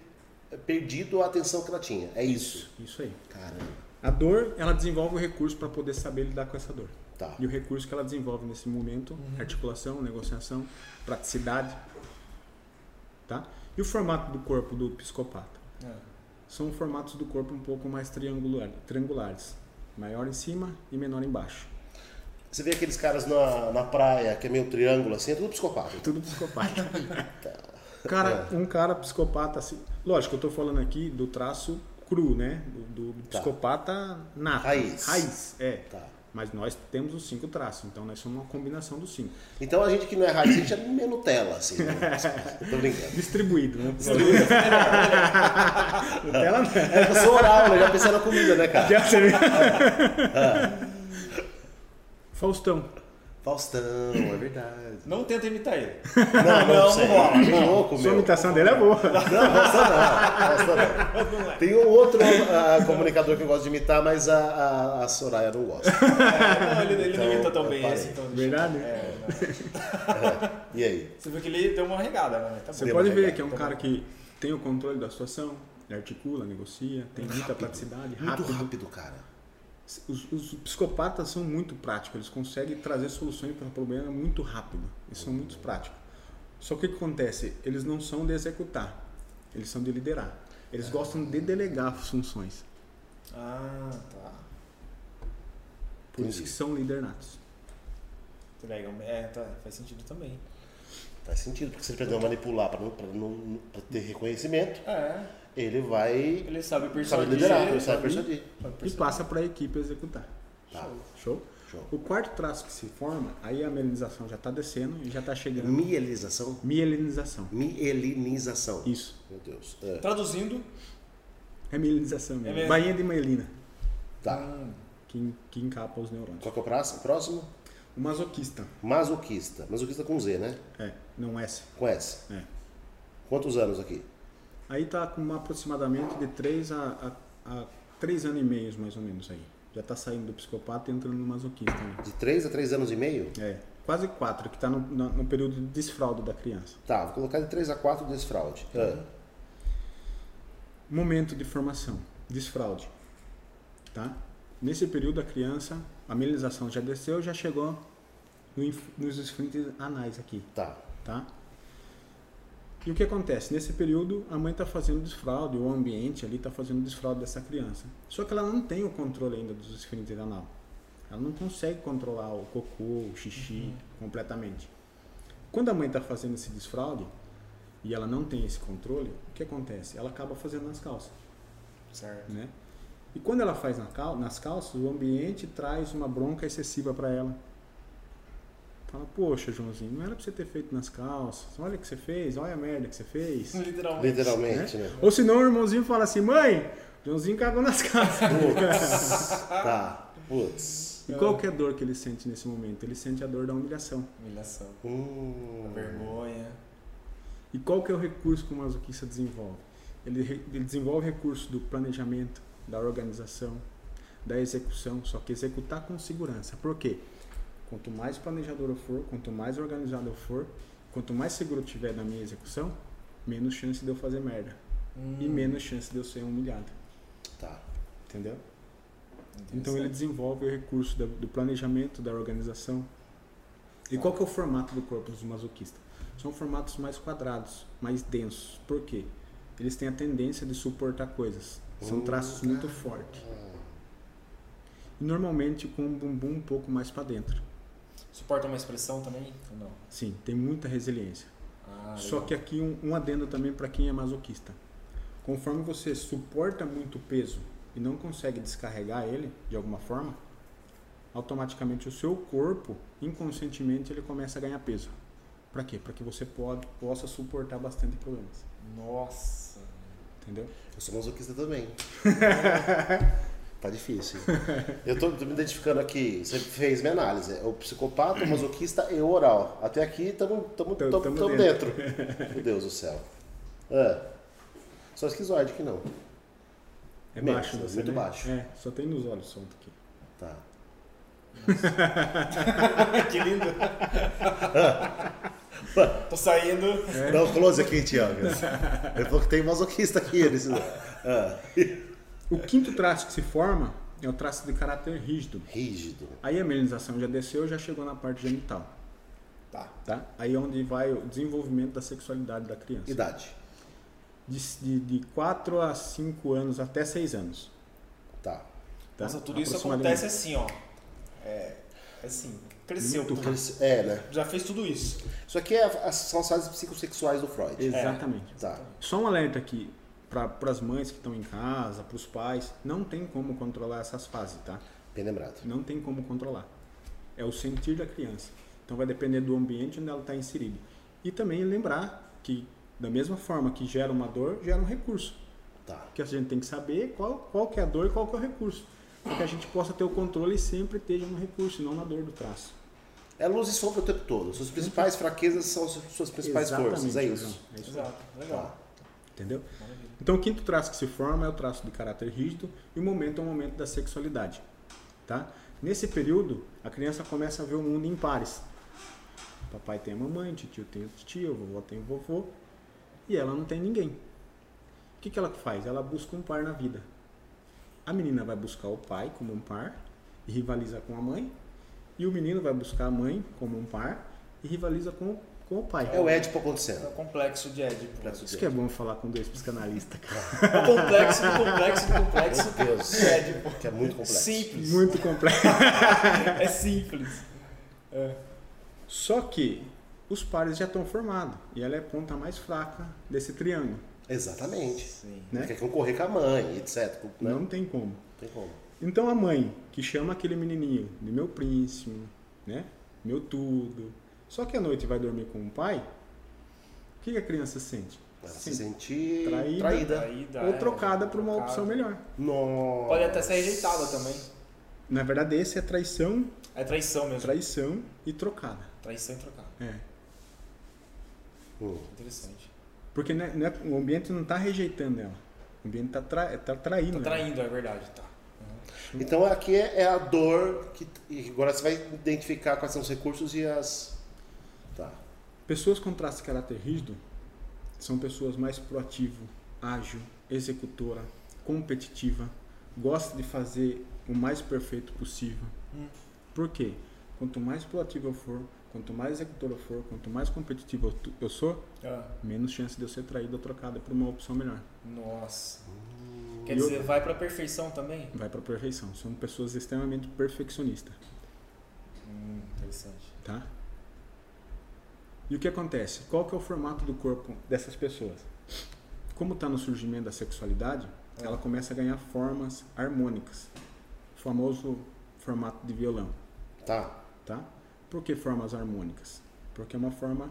perdido a atenção que ela tinha. É isso. Isso aí. Caramba. A dor, ela desenvolve o recurso para poder saber lidar com essa dor. Tá. E o recurso que ela desenvolve nesse momento, articulação, negociação, praticidade, tá? E o formato do corpo do psicopata? É. São formatos do corpo um pouco mais triangular, triangulares. Maior em cima e menor embaixo. Você vê aqueles caras na, na praia, que é meio triângulo assim, é tudo psicopata. Tudo psicopata. cara, um cara psicopata assim. Lógico, eu tô falando aqui do traço cru, né? Do, do Tá. psicopata nato. Raiz. Raiz, é. Tá. Mas nós temos os cinco traços, então nós somos uma combinação dos cinco. Então a gente que não é raiz, a gente é Nutella, assim. Né? Tô brincando. Distribuído, né? Nutella não. É eu sou oral, né? Já pensei na comida, né, cara? Já você viu? Faustão. Faustão, é verdade. Não tenta imitar ele. Não, não, não rola. Não, louco, Sua imitação dele é boa. Não, Faustão não. Faustão não. É. Tem um outro ah, comunicador que eu gosto de imitar, mas a, a, a Soraya não gosta. É, não, ele, ele Então, não imita tão bem esse. Então deixa- Verdade? É, não. E aí? Você viu que ele deu uma regada, né? Tá Você pode ver regada, que é um tá cara bom. que tem o controle da situação, ele articula, negocia, tem muita Rápido. praticidade, Muito rápido. rápido, cara. Os, os psicopatas são muito práticos, eles conseguem trazer soluções para o problema muito rápido. Eles são muito práticos. Só que o que acontece? Eles não são de executar, eles são de liderar. Eles gostam de delegar funções, Ah, tá. por isso Entendi. que são líder natos. Legal. É, tá, faz sentido também. Faz sentido, porque se ele aprender a manipular para não, pra não pra ter reconhecimento, É, ele vai ele sabe persuadir. liderar, ele sabe sabe- persuadir. sabe E passa para a equipe executar. Tá. Show? Show. O quarto traço que se forma, aí a mielinização já está descendo e já está chegando. Mielinização? Mielinização. Mielinização. Isso. Meu Deus. É. Traduzindo, É mielinização mesmo. É mesmo? Bainha de mielina, Tá. hum, que, que encapa os neurônios. Qual que é o próximo? Próximo? O masoquista. Masoquista. Masoquista com Z, né? É, não S. Com S. É. Quantos anos aqui? Aí tá com uma aproximadamente de 3 a, a, a 3 anos e meio, mais ou menos aí. Já tá saindo do psicopata e entrando no masoquista. Né? De 3 a 3 anos e meio? É, quase 4, que tá no, no, no período de desfraude da criança. Tá, vou colocar de 3 a 4 desfraude. Ah, Momento de formação, desfraude. Tá? Nesse período a criança, a mielinização já desceu, já chegou no nos esfínteres anais aqui. tá. tá? E o que acontece? Nesse período, a mãe está fazendo desfraude, o ambiente ali está fazendo desfraude dessa criança. Só que ela não tem o controle ainda dos esfínteres anal. Ela não consegue controlar o cocô, o xixi completamente. Quando a mãe está fazendo esse desfraude e ela não tem esse controle, o que acontece? Ela acaba fazendo nas calças, certo. né? E quando ela faz nas calças, o ambiente traz uma bronca excessiva para ela. Fala, poxa, Joãozinho, não era pra você ter feito nas calças. Olha o que você fez, olha a merda que você fez. Literalmente. Literalmente, né? Ou senão o irmãozinho fala assim, mãe, Joãozinho cagou nas calças. Putz. tá. Putz. e qual que é a dor que ele sente nesse momento? Ele sente a dor da humilhação. Humilhação. Hum. Vergonha. E qual que é o recurso que o masoquista desenvolve? Ele, ele desenvolve recurso do planejamento, da organização, da execução, só que executar com segurança. Por quê? Quanto mais planejador eu for, quanto mais organizado eu for, quanto mais seguro eu tiver na minha execução, menos chance de eu fazer merda. E Hum, menos chance de eu ser humilhado. Tá. Entendeu? Então ele desenvolve o recurso da- do planejamento, da organização. E qual que é o formato do corpo dos masoquistas? São formatos mais quadrados, mais densos. Por quê? Eles têm a tendência de suportar coisas. São Hum, traços muito fortes. E normalmente com um bumbum um pouco mais para dentro. Suporta uma expressão também? Ou não? Sim, tem muita resiliência. Ah, Só que aqui um, um adendo também para quem é masoquista. Conforme você suporta muito peso e não consegue descarregar ele de alguma forma, automaticamente o seu corpo, inconscientemente, ele começa a ganhar peso. Para quê? Para que você pode, possa suportar bastante problemas. Nossa. Entendeu? Eu sou masoquista também. tá difícil. Eu tô, tô me identificando aqui. Você fez minha análise. É o psicopata, o masoquista e o oral. Até aqui estamos Tamo- tamo É Menos, baixo é você, muito né? baixo. É, só tem nos olhos solto aqui. Tá. que lindo. Tô saindo. Dá um close aqui, Tiago. Ele falou que tem masoquista aqui. Ah. O quinto traço que se forma é o traço de caráter rígido. Rígido. Aí a melanização já desceu, já chegou na parte genital, Tá. tá? Aí é onde vai o desenvolvimento da sexualidade da criança. Idade. De, de, 4 a 5 anos até 6 anos. Tá. Tá? Nossa, tudo isso acontece assim, ó. É. Assim. Cresceu. Muito tudo. É, né? Já fez tudo isso. Isso aqui é, as- são as fases psicossexuais do Freud. Exatamente. Tá. Só um alerta aqui para as mães que estão em casa, para os pais, não tem como controlar essas fases, tá? Bem lembrado. Não tem como controlar. É o sentir da criança. Então vai depender do ambiente onde ela está inserida. E também lembrar que da mesma forma que gera uma dor, gera um recurso. Tá. Porque a gente tem que saber qual, qual que é a dor e qual que é o recurso. Para que a gente possa ter o controle e sempre esteja no recurso, e não na dor do traço. É luz e sombra o tempo todo. Suas principais fraquezas são as suas principais forças. É isso. É isso. Exato. Legal. Tá. Entendeu? Então o quinto traço que se forma é o traço de caráter rígido e o momento é o momento da sexualidade. Tá? Nesse período, a criança começa a ver o mundo em pares. Papai tem a mamãe, tio tem o vovó tem o vovô e ela não tem ninguém. O que, que ela faz? Ela busca um par na vida. A menina vai buscar o pai como um par e rivaliza com a mãe, e o menino vai buscar a mãe como um par e rivaliza com, com o pai. É o Édipo É acontecendo. o complexo de Édipo. Complexo Isso que é bom falar com dois psicanalistas, cara. O complexo do complexo do complexo Meu Deus. de Édipo. Que é muito complexo. Simples. Muito complexo. É simples. É. Só que os pares já estão formados e ela é a ponta mais fraca desse triângulo. Exatamente. Sim. Né? Quer concorrer com a mãe, etc. Né? Não tem como. tem como. Então a mãe que chama aquele menininho de meu príncipe, né? Meu tudo. Só que à noite vai dormir com o pai, o que a criança sente? Ela se sentir Traída. traída. Traída, Ou é, trocada por uma trocada. opção melhor. Nossa. Pode até ser rejeitada também. Na verdade, esse é traição, É traição mesmo. traição e trocada. Traição e trocada. É. Hum. Interessante. Porque né, né, o ambiente não está rejeitando ela. O ambiente está tra tá traindo. Tá ela. traindo, é verdade. Tá. Então aqui é é a dor que agora você vai identificar quais são os recursos e as. Tá. Pessoas com traço de caráter rígido são pessoas mais proativo, ágil, executora, competitiva, gosta de fazer o mais perfeito possível. Hum. Por quê? Quanto mais proativo eu for, quanto mais executor eu for, quanto mais competitivo eu eu sou, Ah, menos chance de eu ser traído ou trocado por uma opção melhor. nossa. Hum. Quer E dizer, vai pra perfeição também? Vai para perfeição. São pessoas extremamente perfeccionistas, Hum, interessante. tá? E o que acontece? Qual que é o formato do corpo dessas pessoas? Como está no surgimento da sexualidade, É. ela começa a ganhar formas harmônicas. O famoso formato de violão, Tá. tá? Por que formas harmônicas? Porque é uma forma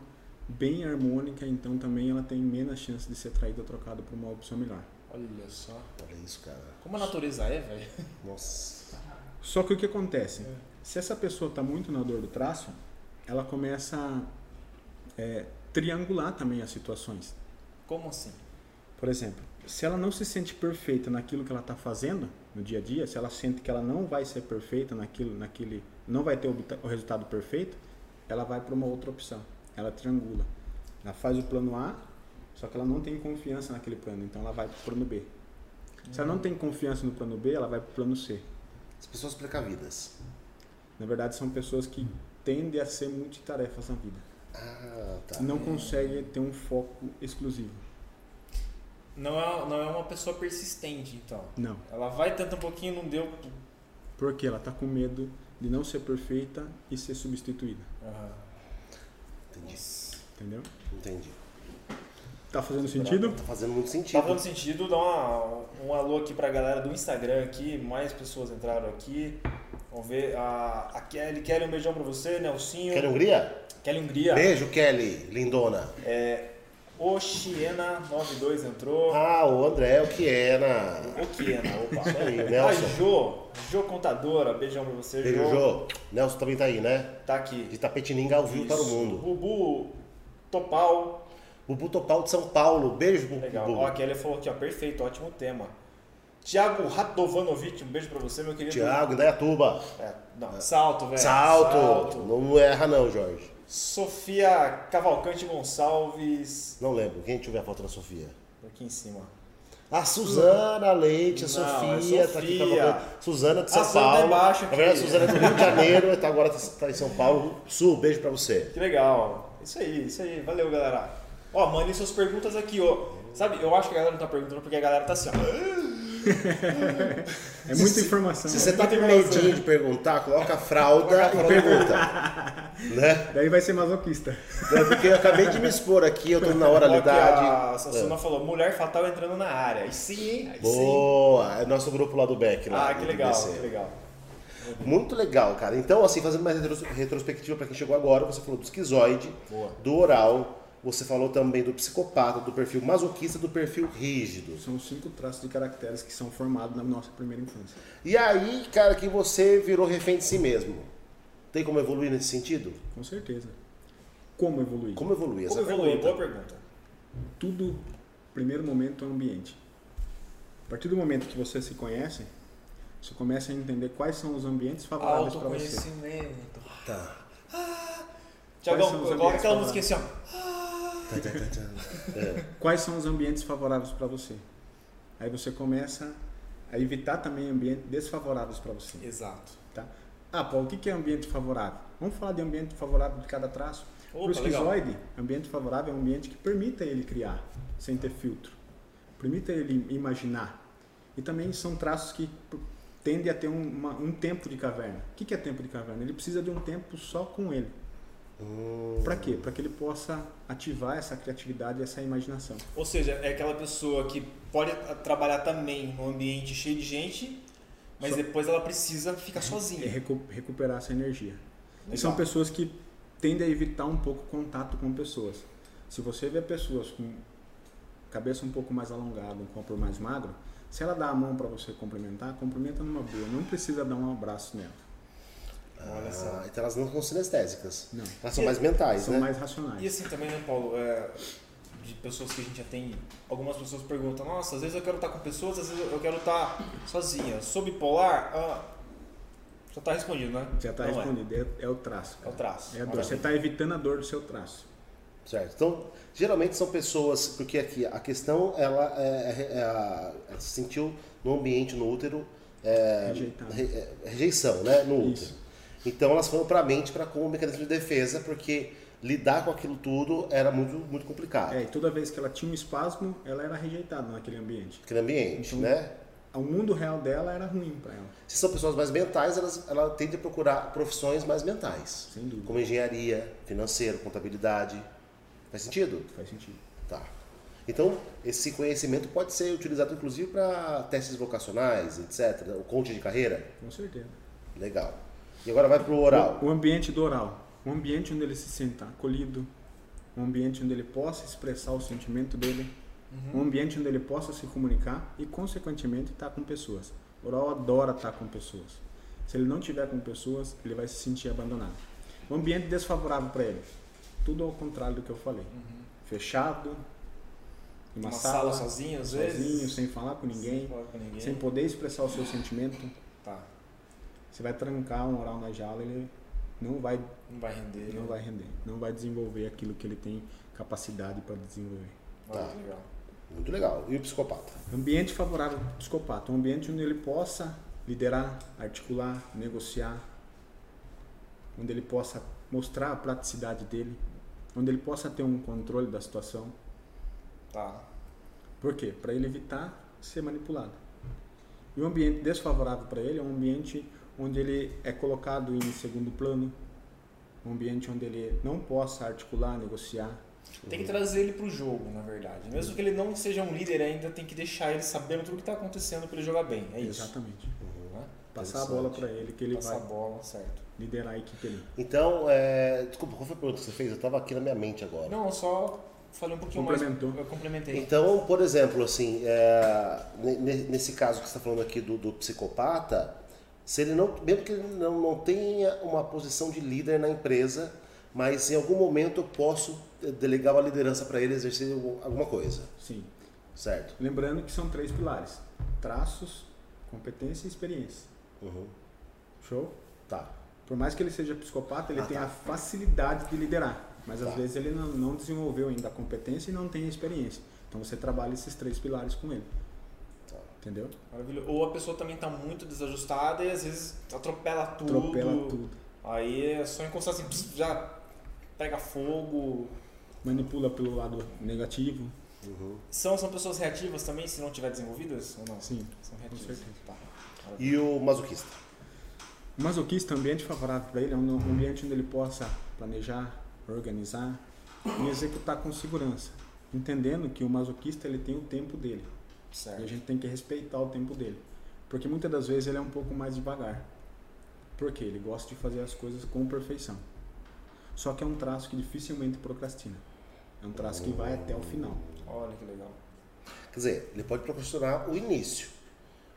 bem harmônica, então também ela tem menos chance de ser traída ou trocada por uma opção melhor. Olha só. Olha isso, cara. Como a natureza é, velho. Nossa. Só que o que acontece? É. Se essa pessoa está muito na dor do traço, ela começa é, triangular também as situações. Como assim? Por exemplo, se ela não se sente perfeita naquilo que ela está fazendo no dia a dia, se ela sente que ela não vai ser perfeita naquilo, naquele, não vai ter o, o resultado perfeito, ela vai para uma outra opção. Ela triangula. Ela faz o plano A, só que ela não tem confiança naquele plano, então ela vai para o plano B. Se ela não tem confiança no plano B, ela vai para o plano C. As pessoas precavidas. Na verdade, são pessoas que tendem a ser multitarefas na vida. Ah, tá. Não conseguem ter um foco exclusivo. Não é, não é uma pessoa persistente, então. Não. Ela vai tanto um pouquinho, não deu. Porque ela está com medo de não ser perfeita e ser substituída. Aham. Entendi. Entendeu? Entendi. Tá fazendo sentido? Tá fazendo muito sentido. Tá fazendo sentido, dá uma, um alô aqui pra galera do Instagram aqui, mais pessoas entraram aqui. Vamos ver, a, a Kelly, Kelly, um beijão pra você, Nelsinho. Quer Hungria? Kelly Hungria. Beijo, Kelly, lindona. Oxiena 92 entrou. Ah, o André, o que é na. Oquiena, opa. Isso aí, o A Nelson. Jo, Jo Contadora, beijão pra você, Beijo, Jô. Nelson também tá aí, né? Tá aqui. De Tapetininga ao vivo para o mundo. Bubu Topal, Bubu Topal de São Paulo. Beijo, Bubu. legal. Ó, a Kelly falou aqui, ó, perfeito, ótimo tema. Tiago Radovanovic, um beijo pra você, meu querido. Tiago, Indaiatuba. É, não, salto, velho. Salto. Não erra não, Jorge. Sofia Cavalcante Gonçalves. Não lembro. Quem tiver a foto da Sofia? Aqui em cima. A Suzana Leite, a Não, Sofia, é tá aqui Sofia. com a Suzana de São A Paulo. tá embaixo Na verdade, a aqui. Suzana é do Rio de Janeiro, tá agora tá, tá em São Paulo. Sul, beijo pra você. Que legal. Isso aí, isso aí. Valeu, galera. Ó, mandem suas perguntas aqui, ó. Sabe, eu acho que a galera não tá perguntando porque a galera tá assim, ó. É muita informação. Se você tá com medinho de perguntar, coloca a fralda e pergunta. né? Daí vai ser masoquista. É Porque eu acabei de me expor aqui, eu tô na oralidade. A Sassuna falou, mulher fatal entrando na área. Aí sim, hein? Aí sim. Boa! É nosso grupo lá do Beck. Lá, Ah, que legal, que legal. Muito legal, cara. Então, assim, fazendo mais retros- retrospectiva para quem chegou agora, você falou do esquizoide, Boa. do oral, você falou também do psicopata, do perfil masoquista, do perfil rígido. São cinco traços de caracteres que são formados na nossa primeira infância. E aí, cara, que você virou refém de si mesmo. Tem como evoluir nesse sentido? Com certeza. Como evoluir? Como evoluir? Essa Como evoluir? pergunta. Boa pergunta. Tudo, primeiro momento, é o ambiente. A partir do momento que você se conhece, você começa a entender quais são os ambientes favoráveis para você. Autoconhecimento. Tá. Tiagão, são os coloca aquela música assim, ó. Tá. É. Quais são os ambientes favoráveis para você? Aí você começa a evitar também ambientes desfavoráveis para você. Exato. Tá? Ah, Paulo, o que é ambiente favorável? Vamos falar de ambiente favorável de cada traço. Para o esquizoide, ambiente favorável é um ambiente que permita ele criar, sem ter filtro. Permita ele imaginar. E também são traços que tendem a ter um, uma- um tempo de caverna. O que é tempo de caverna? Ele precisa de um tempo só com ele. Hum, Para quê? Para que ele possa ativar essa criatividade e essa imaginação. Ou seja, é aquela pessoa que pode trabalhar também num ambiente cheio de gente, mas Só- depois ela precisa ficar É sozinha. recu- recuperar essa energia. E Legal. são pessoas que tendem a evitar um pouco o contato com pessoas. Se você vê pessoas com cabeça um pouco mais alongada, um corpo mais magro, se ela dá a mão para você cumprimentar, cumprimenta numa boa. Não precisa dar um abraço nela. Olha só. ah, então elas não são sinestésicas. Não. Elas são mais mentais, São né? mais racionais. E assim também, né, Paulo? É, de pessoas que a gente atende, algumas pessoas perguntam: Nossa, às vezes eu quero estar com pessoas, às vezes eu quero estar sozinha. Sou bipolar? Ah, já está respondido, né? Já está é. respondido. É. é o traço. É o traço. É a dor. Maravilha. Você está evitando a dor do seu traço. Certo. Então, geralmente são pessoas, porque aqui a questão ela é, é ela se sentiu no ambiente, no útero, é, é, rejeição, né? No útero. Isso. Então elas foram para a mente para como um mecanismo de defesa, porque lidar com aquilo tudo era muito, muito complicado. É, e toda vez que ela tinha um espasmo, ela era rejeitada naquele ambiente. Aquele ambiente, Então, né? O mundo real dela era ruim para ela. Se são pessoas mais mentais, elas, ela tende a procurar profissões mais mentais, Sem dúvida. como engenharia, financeiro, contabilidade. Faz sentido? Faz sentido. Tá. Então, esse conhecimento pode ser utilizado inclusive para testes vocacionais, etc. O coach de carreira. Com certeza. Legal. E agora vai para o oral. O ambiente do oral. Um ambiente onde ele se sinta acolhido. Um ambiente onde ele possa expressar o sentimento dele. Um ambiente onde ele possa se comunicar e, consequentemente, estar com pessoas. O oral adora estar com pessoas. Se ele não estiver com pessoas, ele vai se sentir abandonado. Um ambiente desfavorável para ele. Tudo ao contrário do que eu falei. Fechado, em uma, Uma sala, sala sozinho, às sozinho, vezes. sem falar com ninguém, Sem falar com ninguém. sem poder expressar o seu sentimento. Você vai trancar um oral na jaula, ele não vai Não vai render. Não vai render, não vai desenvolver aquilo que ele tem capacidade para desenvolver. Tá. legal. Muito legal. E o psicopata? Ambiente favorável para o psicopata, um ambiente onde ele possa liderar, articular, negociar, onde ele possa mostrar a praticidade dele, onde ele possa ter um controle da situação. Tá. Por quê? Para ele evitar ser manipulado. E um ambiente desfavorável para ele é um ambiente onde ele é colocado em segundo plano, um ambiente onde ele não possa articular, negociar, Tem que trazer ele pro jogo, na verdade. Mesmo que ele não seja um líder ainda, tem que deixar ele sabendo tudo que está acontecendo para ele jogar bem. É isso. Exatamente. Né? Passar a bola para ele que ele Passar a vai bola, certo. liderar a equipe ali. Então, é... desculpa, qual foi a pergunta que você fez? Eu estava aqui na minha mente agora. Não, eu só falei um pouquinho Complementou. mais. Eu complementei. Então, por exemplo, assim, é, ne- ne- nesse caso que você está falando aqui do, do psicopata, se ele não, mesmo que ele não, não tenha uma posição de líder na empresa, mas em algum momento eu posso eh, delegar uma liderança para ele exercer algum- alguma coisa, Sim. certo? Lembrando que são três pilares: traços, competência e experiência. Uhum. Show? Tá. Por mais que ele seja psicopata, ele Ah, tem tá. a facilidade de liderar. Mas Tá. às vezes ele não, não desenvolveu ainda a competência e não tem a experiência. Então você trabalha esses três pilares com ele. Entendeu? Maravilhoso. Ou a pessoa também tá muito desajustada e às vezes atropela tudo. Atropela tudo. Aí é só encostar assim, pss, já pega fogo. Manipula pelo lado negativo. Uhum. São, são pessoas reativas também, se não tiver desenvolvidas ou não? Sim. São reativas. certeza. Tá. E o masoquista? O masoquista, o ambiente favorável para ele é um ambiente onde ele possa planejar, organizar e executar com segurança. Entendendo que o masoquista ele tem o tempo dele. E a Certo. gente tem que respeitar o tempo dele. Porque muitas das vezes ele é um pouco mais devagar. Por quê? Ele gosta de fazer as coisas com perfeição. Só que é um traço que dificilmente procrastina. É um traço que vai até o final. Olha que legal. Quer dizer, ele pode proporcionar o início,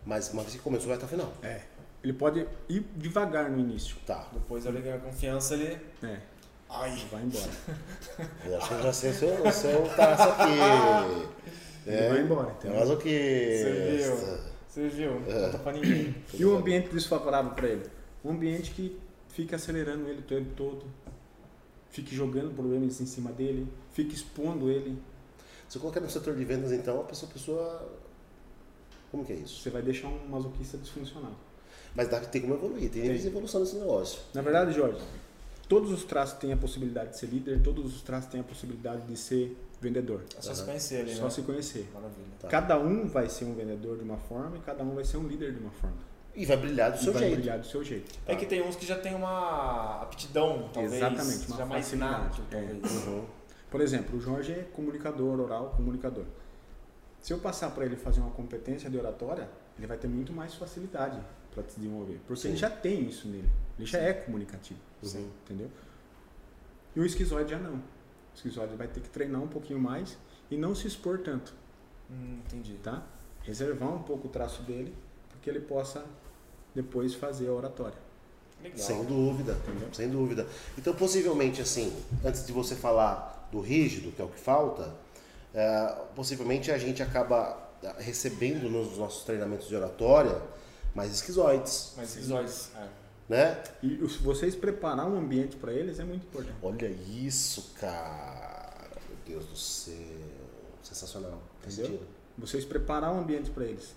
mas uma vez que começou, vai até o final. É. Ele pode ir devagar no início. Tá. Depois ele ganha confiança, ele. É. Ai. Vai embora. Eu acho que eu já sei o seu, o seu traço aqui. Ele vai embora, É entendeu? masoquista. Você viu? Não É. conta pra ninguém. E o ambiente desfavorável para ele? Um ambiente que fica acelerando ele o tempo todo, fique jogando problemas em cima dele, fique expondo ele. Se eu colocar no setor de vendas, então, a pessoa, a pessoa. Como que é isso? Você vai deixar um masoquista disfuncional. Mas dá, tem como evoluir, tem, Tem. evolução nesse negócio. Na verdade, Jorge, todos os traços têm a possibilidade de ser líder, todos os traços têm a possibilidade de ser vendedor. É só se conhecer ali, Só né? se conhecer. Maravilha. Tá. Cada um vai ser um vendedor de uma forma e cada um vai ser um líder de uma forma. E vai brilhar do E seu vai jeito. brilhar do seu jeito. É que tem uns que já tem uma aptidão, talvez. Exatamente, uma já mais nato, É. talvez. Uhum. Por exemplo, o Jorge é comunicador oral, comunicador. Se eu passar para ele fazer uma competência de oratória, ele vai ter muito mais facilidade para se desenvolver. Porque Sim. ele já tem isso nele. Ele já é comunicativo. Sim. Entendeu? E o esquizoide já não. O esquizoide vai ter que treinar um pouquinho mais e não se expor tanto, Hum, entendi. tá? Reservar um pouco o traço dele para que ele possa depois fazer a oratória. Legal. Sem dúvida, sem dúvida. Então, possivelmente, assim, antes de você falar do rígido, que é o que falta, é, possivelmente a gente acaba é, recebendo nos nossos treinamentos de oratória mais esquizoides, Mas esquizoides. É. né? E vocês preparar um ambiente para eles é muito importante. Olha isso, cara. Meu Deus do céu. Sensacional. Entendeu? sentido. Vocês preparar um ambiente para eles.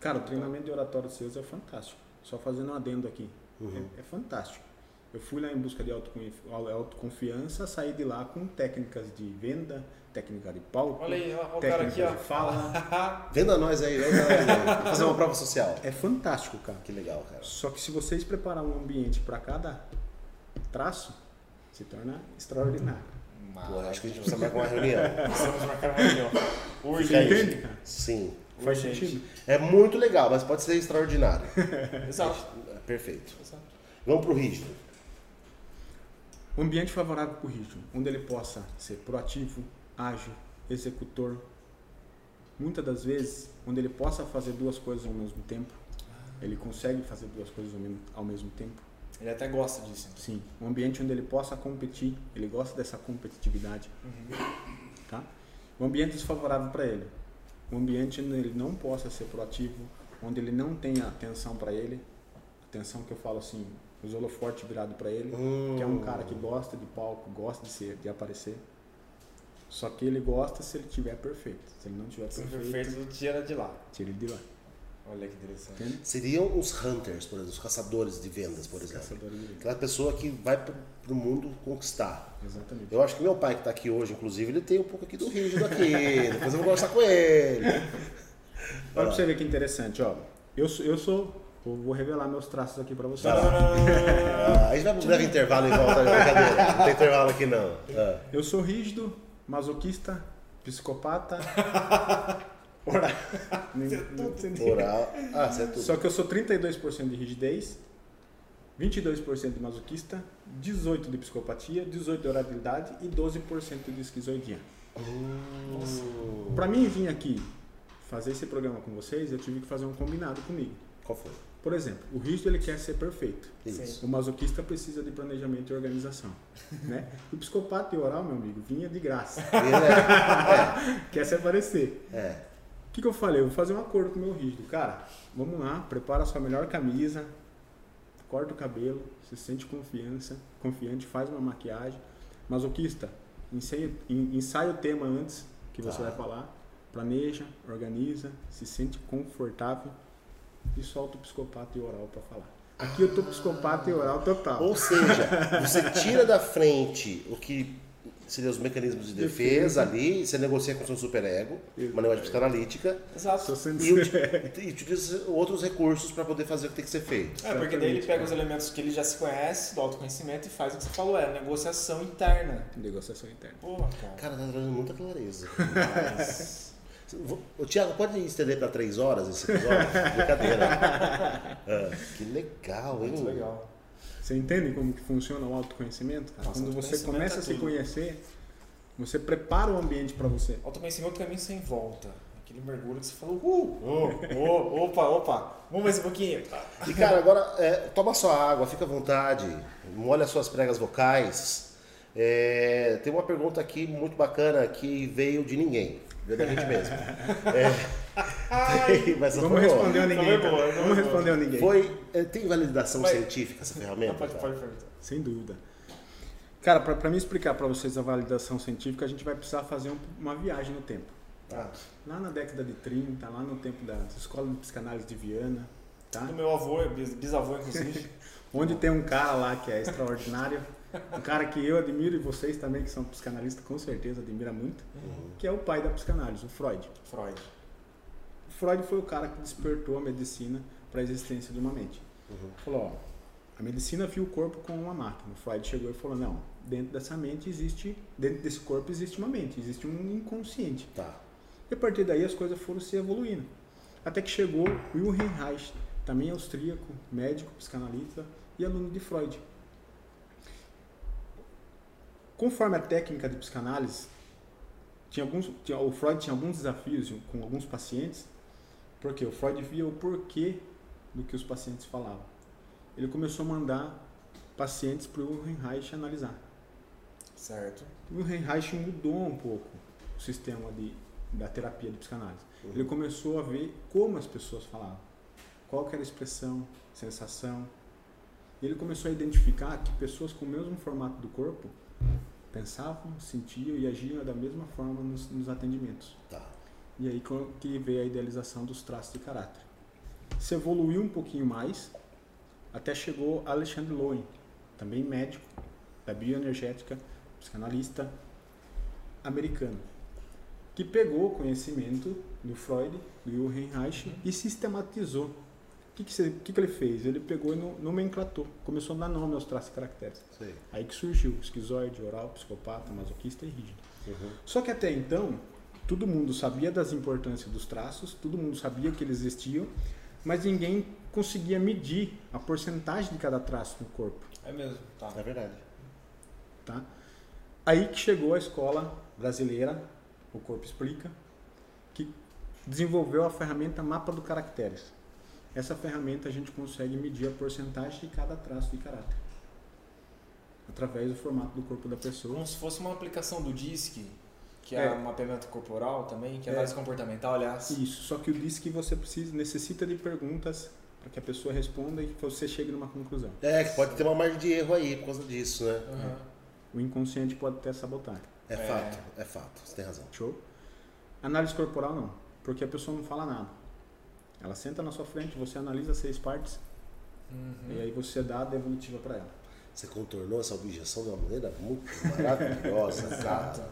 Cara, o treinamento de oratório seus é fantástico. Só fazendo um adendo aqui. Uhum. É, é fantástico. Eu fui lá em busca de autoconfi- autoconfiança, saí de lá com técnicas de venda, técnica de palco, Olha aí, ó, o cara aqui, ó. de fala. Venda nós aí, venda nós aí. Vou fazer uma prova social. É fantástico, cara. Que legal, cara. Só que se vocês preparar um ambiente para cada traço, se torna extraordinário. Pô, acho que a gente precisa marcar uma reunião. Precisamos marcar uma reunião. Urgente. Sim. Faz Urgente. sentido? É muito legal, mas pode ser extraordinário. Exato. É Perfeito. Exato. Vamos pro rígido. Um ambiente favorável para o ritmo, onde ele possa ser proativo, ágil, executor. Muitas das vezes, onde ele possa fazer duas coisas ao mesmo tempo. Ele consegue fazer duas coisas ao mesmo, tempo. Ele até gosta disso. Sim. Um ambiente onde ele possa competir. Ele gosta dessa competitividade. Tá? Um ambiente desfavorável para ele. Um ambiente onde ele não possa ser proativo, onde ele não tenha atenção para ele. Atenção que eu falo assim, os holofortes virado para ele que é um cara que gosta de palco, gosta de ser, de aparecer. Só que ele gosta se ele tiver perfeito. Se ele não tiver Se perfeito, perfeito, tira de lá. tira ele de lá. Olha que interessante. Entende? Seriam os hunters, por exemplo, os caçadores de vendas, por exemplo. Caçador de vida. Aquela pessoa que vai pro, pro mundo conquistar. Exatamente. Eu acho que meu pai que tá aqui hoje, inclusive, ele tem um pouco aqui do rígido aqui. Depois eu vou conversar com ele. Olha pra você ver que interessante, ó. Eu sou, eu sou, eu vou revelar meus traços aqui pra você. Vai lá. Ah, a gente vai pro breve intervalo e volta de brincadeira. Não tem intervalo aqui não. Ah. Eu sou rígido, masoquista, psicopata. Ora. Nem- não sei nem- Oral. Ah, você é tudo. Só que eu sou 32% de rigidez, 22% de masoquista, 18% de psicopatia, 18% de oralidade e 12% de esquizoidia. Hum, Pra mim vir aqui fazer esse programa com vocês, eu tive que fazer um combinado comigo. Qual foi? Por exemplo, o rígido ele quer ser perfeito. Isso. O masoquista precisa de planejamento e organização. Né? O psicopata e oral, meu amigo, vinha de graça. Ele é, Quer se aparecer. é, é. que, que eu falei? Eu vou fazer um acordo com o meu rígido. Cara, vamos lá, prepara a sua melhor camisa, corta o cabelo, se sente confiança, confiante, faz uma maquiagem. Masoquista, ensaia, ensaia o tema antes que você Tá. vai falar, planeja, organiza, se sente confortável e solta o psicopata e oral para falar. Aqui eu tô psicopata e oral total. Ou seja, você tira da frente o que seriam os mecanismos de defesa, Defesa. ali, você negocia com o seu superego, uma linguagem psicanalítica, Exato. E, uti- e utiliza outros recursos para poder fazer o que tem que ser feito. É, porque daí ele pega os elementos que ele já se conhece, do autoconhecimento, e faz o que você falou, é negociação interna. negociação interna. Porra, cara. Cara, tá trazendo muita clareza. Vou- Ô, Tiago, pode estender para três horas esse episódio? Brincadeira. Ah, que legal, hein? Muito legal. Você entende como que funciona o autoconhecimento? Nossa, Quando você autoconhecimento começa é a se conhecer, você prepara o ambiente para você. Autoconhecimento é o caminho sem volta. Aquele mergulho que você falou, uh, oh, oh, opa, opa, vamos mais um pouquinho. E cara, agora é, toma sua água, fica à vontade, molha suas pregas vocais. É, tem uma pergunta aqui muito bacana que veio de ninguém, veio da gente mesmo. É, mas essa Vamos responder a ninguém. Boa, Vamos boa. responder a ninguém. Foi, é, tem validação Vai. científica essa ferramenta? Não, pode, pode perguntar. Sem dúvida. Cara, para mim explicar para vocês a validação científica, a gente vai precisar fazer um- uma viagem no tempo. Tá. Lá na década de 30, lá no tempo da escola de psicanálise de Viana, tá? Do meu avô, bis- bisavô, inclusive. Onde tem um cara lá que é extraordinário, um cara que eu admiro e vocês também que são psicanalistas com certeza admiram muito, que é o pai da psicanálise, o Freud. Freud. O Freud foi o cara que despertou a medicina para a existência de uma mente. Uhum. Falou, ó, a medicina viu o corpo como uma máquina. O Freud chegou e falou, não, dentro dessa mente existe, dentro desse corpo existe uma mente, existe um inconsciente. Tá. E a partir daí as coisas foram se evoluindo. Até que chegou Wilhelm Reich, também austríaco, médico, psicanalista e aluno de Freud. Conforme a técnica de psicanálise, tinha alguns, tinha- o Freud tinha alguns desafios com alguns pacientes, porque o Freud via o porquê do que os pacientes falavam. Ele começou a mandar pacientes para o Reich analisar. Certo. O Reich mudou um pouco o sistema de, da terapia de psicanálise. Uhum. Ele começou a ver como as pessoas falavam, qual era a expressão, sensação. E ele começou a identificar que pessoas com o mesmo formato do corpo pensavam, sentiam e agiam da mesma forma nos, nos atendimentos. Tá. E aí que veio a idealização dos traços de caráter. Se evoluiu um pouquinho mais, até chegou Alexandre Lowen, também médico, da bioenergética, psicanalista americano, que pegou o conhecimento do Freud, do Wilhelm Reich e sistematizou. O que, que, você- o que, que ele fez? Ele pegou e no- nomenclatou, começou a dar nome aos traços e caracteres. Sei. Aí que surgiu esquizoide, oral, psicopata, masoquista e rígido. Uhum. Só que até então, todo mundo sabia das importâncias dos traços, todo mundo sabia que eles existiam, mas ninguém conseguia medir a porcentagem de cada traço no corpo. É mesmo. Tá. É verdade. Tá? Aí que chegou a escola brasileira, o Corpo Explica, que desenvolveu a ferramenta Mapa do Caracteres. Essa ferramenta a gente consegue medir a porcentagem de cada traço de caráter. Através do formato do corpo da pessoa. Como se fosse uma aplicação do DISC, que é, É. um mapeamento corporal também, que é É. análise comportamental, aliás. Isso, só que o que você precisa, necessita de perguntas para que a pessoa responda e que você chegue numa conclusão. É, que pode ter uma margem de erro aí por causa disso, né? Aham. O inconsciente pode ter sabotagem. É, É. fato, é fato, você tem razão. Show? Análise corporal não, porque a pessoa não fala nada. Ela senta na sua frente, você analisa seis partes Uhum. e aí você dá a devolutiva para ela. Você contornou essa objeção de uma maneira muito maravilhosa, Exato. cara.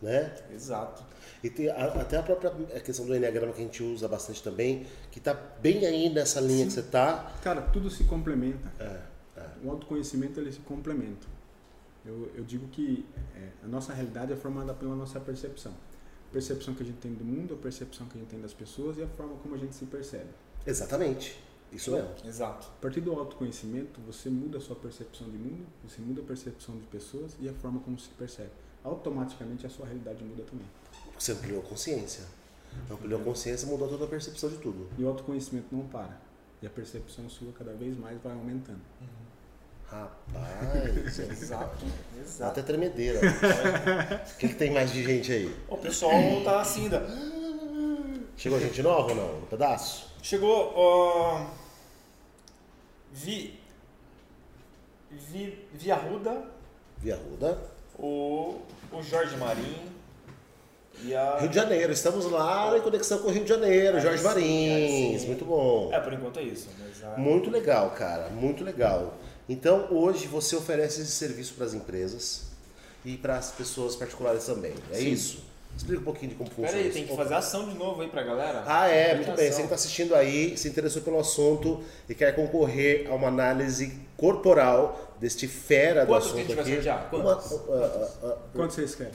Né? Exato. E tem a- até a própria questão do Enneagrama que a gente usa bastante também, que tá bem aí nessa linha que você tá. Cara, tudo se complementa. É, é. O autoconhecimento ele se complementa. Eu, eu digo que é, a nossa realidade é formada pela nossa percepção. A percepção que a gente tem do mundo, a percepção que a gente tem das pessoas e a forma como a gente se percebe. Exatamente. Isso mesmo. Exato. A partir do autoconhecimento, você muda a sua percepção de mundo, você muda a percepção de pessoas e a forma como se percebe. Automaticamente a sua realidade muda também. Você ampliou a consciência. Ampliou a consciência, mudou toda a percepção de tudo. E o autoconhecimento não para. E a percepção sua cada vez mais vai aumentando. Rapaz, Exato. Exato. até tremedeira. O que, que tem mais de gente aí? O pessoal tá assim, da... Chegou gente nova ou não? No pedaço? Chegou, ó. Vi. Vi. Via Ruda. o, o Jorge Marim e a. Rio de Janeiro, estamos lá em conexão com o Rio de Janeiro, Aí Jorge Marins, aí muito bom. É, por enquanto é isso. A... Muito legal, cara, muito legal. Então, hoje você oferece esse serviço para as empresas e para as pessoas particulares também. É Sim. isso? Explica um pouquinho de como funciona Pera aí, isso. tem que fazer ação de novo aí pra galera. Ah, é, muito bem. Você que está assistindo aí, se interessou pelo assunto e quer concorrer a uma análise corporal deste fera do Quantos assunto que a gente vai aqui. sortear? Uma, Quantos? ah, ah, ah, Quanto vocês querem?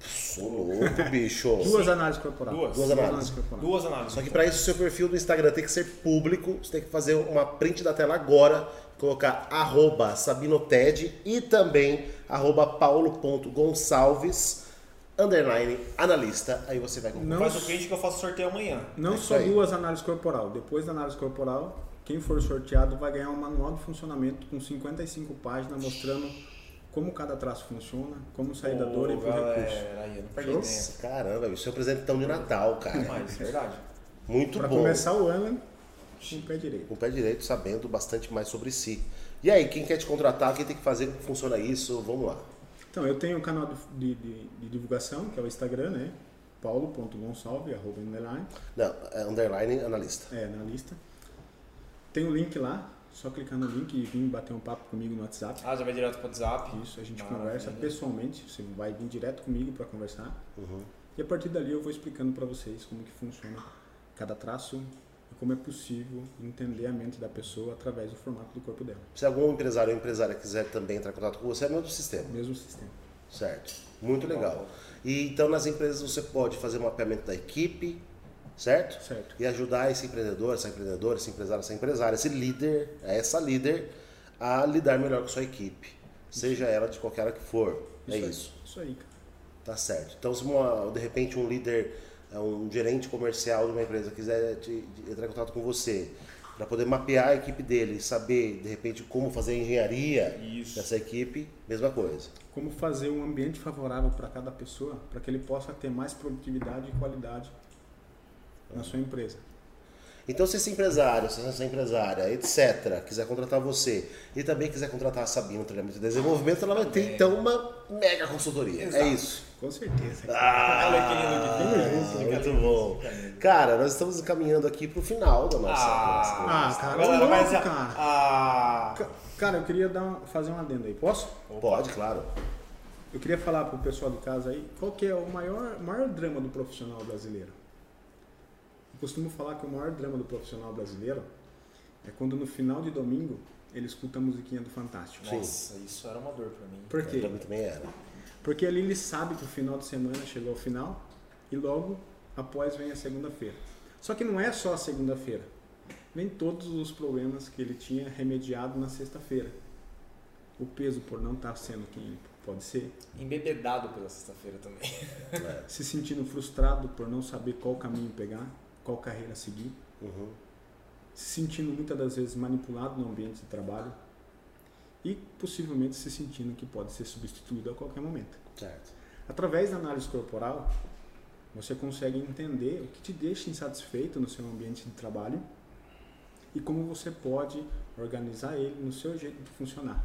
Sou louco, bicho. Duas análises corporais. Duas. Duas análises. corporais. Duas análises. Só que para isso o seu perfil do Instagram tem que ser público, você tem que fazer uma print da tela agora, colocar arroba sabinoted e também arroba paulo.gonçalves, underline analista, aí você vai concorrer. Não, Faz o print que eu faço sorteio amanhã. não É só duas análises corporal. Depois da análise corporal, quem for sorteado vai ganhar um manual de funcionamento com 55 páginas mostrando como cada traço funciona, como sair da dor e pro recurso. aí, eu não perdi tempo. Caramba, isso é um presentão de Natal, cara. Mas, verdade. Muito Para bom. começar o ano com o pé direito. Com o pé direito, sabendo bastante mais sobre si. E aí, quem quer te contratar, quem tem que fazer, como funciona isso? Vamos lá. Então, eu tenho um canal de, de- de divulgação, que é o Instagram, né? paulo.gonçalves, arroba underline, Não, é underline analista. é, na lista. Tem o link lá, só clicar no link e vir bater um papo comigo no WhatsApp. Ah, já vai direto pro WhatsApp. Isso, a gente Maravilha. conversa pessoalmente, você vai vir direto comigo para conversar. Uhum. E a partir dali eu vou explicando para vocês como que funciona cada traço e como é possível entender a mente da pessoa através do formato do corpo dela. Se algum empresário ou empresária quiser também entrar em contato com você, é o mesmo sistema. Mesmo sistema. Certo. Muito legal. E então nas empresas você pode fazer um mapeamento da equipe, certo? Certo. E ajudar esse empreendedor, essa empreendedora, esse empresário, essa empresária, esse líder, essa líder a lidar melhor com sua equipe. Seja ela de qualquer que for. é aí. isso. Isso aí, cara. Tá certo. Então, se uma- de repente um líder, é, um gerente comercial de uma empresa quiser te- de- entrar em contato com você para poder mapear a equipe dele, saber de repente como fazer a engenharia Isso. dessa equipe, mesma coisa. Como fazer um ambiente favorável para cada pessoa, para que ele possa ter mais produtividade e qualidade na sua empresa. Então, se esse empresário, se essa empresária, etc., quiser contratar você e também quiser contratar a Sabina no treinamento e desenvolvimento, ela vai ter então uma mega consultoria. Exato. É isso. Com certeza. Ah, fica. muito bom. Cara, nós estamos encaminhando aqui para o final da nossa. Ah, Ah, cara, galera, mas, cara. Ah, Ca- Cara, eu queria dar um- fazer um adendo aí. Posso? Pode, claro. Eu queria falar pro pessoal de casa aí qual que é o maior, maior drama do profissional brasileiro. Eu costumo falar que o maior drama do profissional brasileiro é quando no final de domingo ele escuta a musiquinha do Fantástico. nossa, isso era uma dor pra mim. Por quê? Pra mim também era. Porque ali ele sabe que o final de semana chegou ao final e logo após vem a segunda-feira. Só que não é só a segunda-feira. Nem todos os problemas que ele tinha remediado na sexta-feira. O peso por não estar sendo quem pode ser, Embebedado pela sexta-feira também. se sentindo frustrado por não saber qual caminho pegar, qual carreira seguir, Uhum. se sentindo muitas das vezes manipulado no ambiente de trabalho e possivelmente se sentindo que pode ser substituído a qualquer momento. Certo. Através da análise corporal, você consegue entender o que te deixa insatisfeito no seu ambiente de trabalho e como você pode organizar ele no seu jeito de funcionar.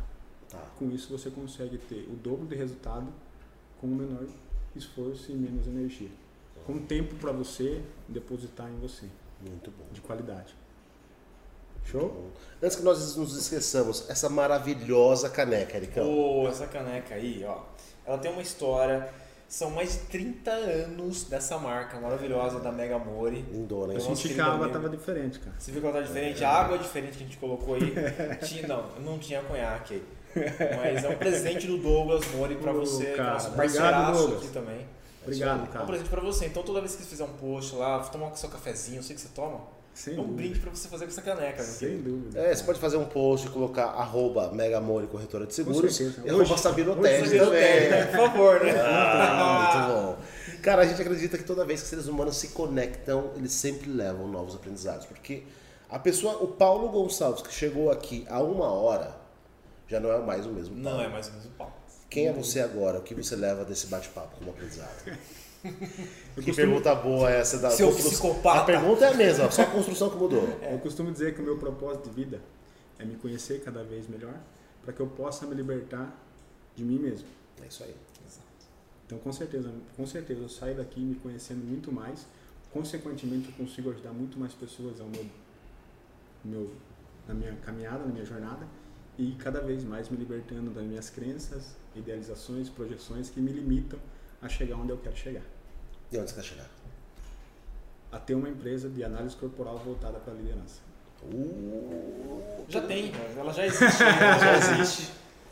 Tá. Com isso, você consegue ter o dobro de resultado com o menor esforço e menos energia. Com tempo para você depositar em você, Muito bom. de qualidade. Show? Antes que nós nos esqueçamos, essa maravilhosa caneca, Ericão. Pô, essa caneca aí, ó. Ela tem uma história. São mais de 30 anos dessa marca maravilhosa da Mega Mori. Lindona, Eu hein? Nossa, senti que a água amigo. estava diferente, cara. Você viu que ela tá diferente? A água é diferente que a gente colocou aí. Tinha, não, não tinha conhaque aí. Mas é um presente do Douglas Mori pra Ô, você, é cara, nosso obrigado, parceiraço Douglas. aqui também. Obrigado, É um cara. presente pra você. Então toda vez que você fizer um post lá, tomar o seu cafezinho, eu sei que você toma. Sem É um dúvida. brinde pra você fazer com essa caneca, Sem dúvida. É, você pode fazer um post e colocar arroba Megamore Corretora de Seguros e arroba Sabino hoje Teste também. Teste, né? Por favor, né? Ah, muito bom. Cara, a gente acredita que toda vez que seres humanos se conectam, eles sempre levam novos aprendizados. Porque a pessoa, o Paulo Gonçalves, que chegou aqui há uma hora, já não é mais o mesmo Paulo. Não é mais o pau. Quem é você agora? O que você leva desse bate-papo como aprendizado? Eu Que costumo, pergunta boa essa da Seu construção. psicopata. A pergunta é a mesma, só a construção que mudou. eu costumo dizer que o meu propósito de vida é me conhecer cada vez melhor para que eu possa me libertar de mim mesmo. É isso aí. Então, com certeza, com certeza, eu saio daqui me conhecendo muito mais. Consequentemente, eu consigo ajudar muito mais pessoas ao meu, meu, na minha caminhada, na minha jornada, e cada vez mais me libertando das minhas crenças, idealizações, projeções que me limitam a chegar onde eu quero chegar. E onde você quer chegar? A ter uma empresa de análise corporal voltada para a liderança. Uh, Já tem, ela já existe. né? Ela já existe.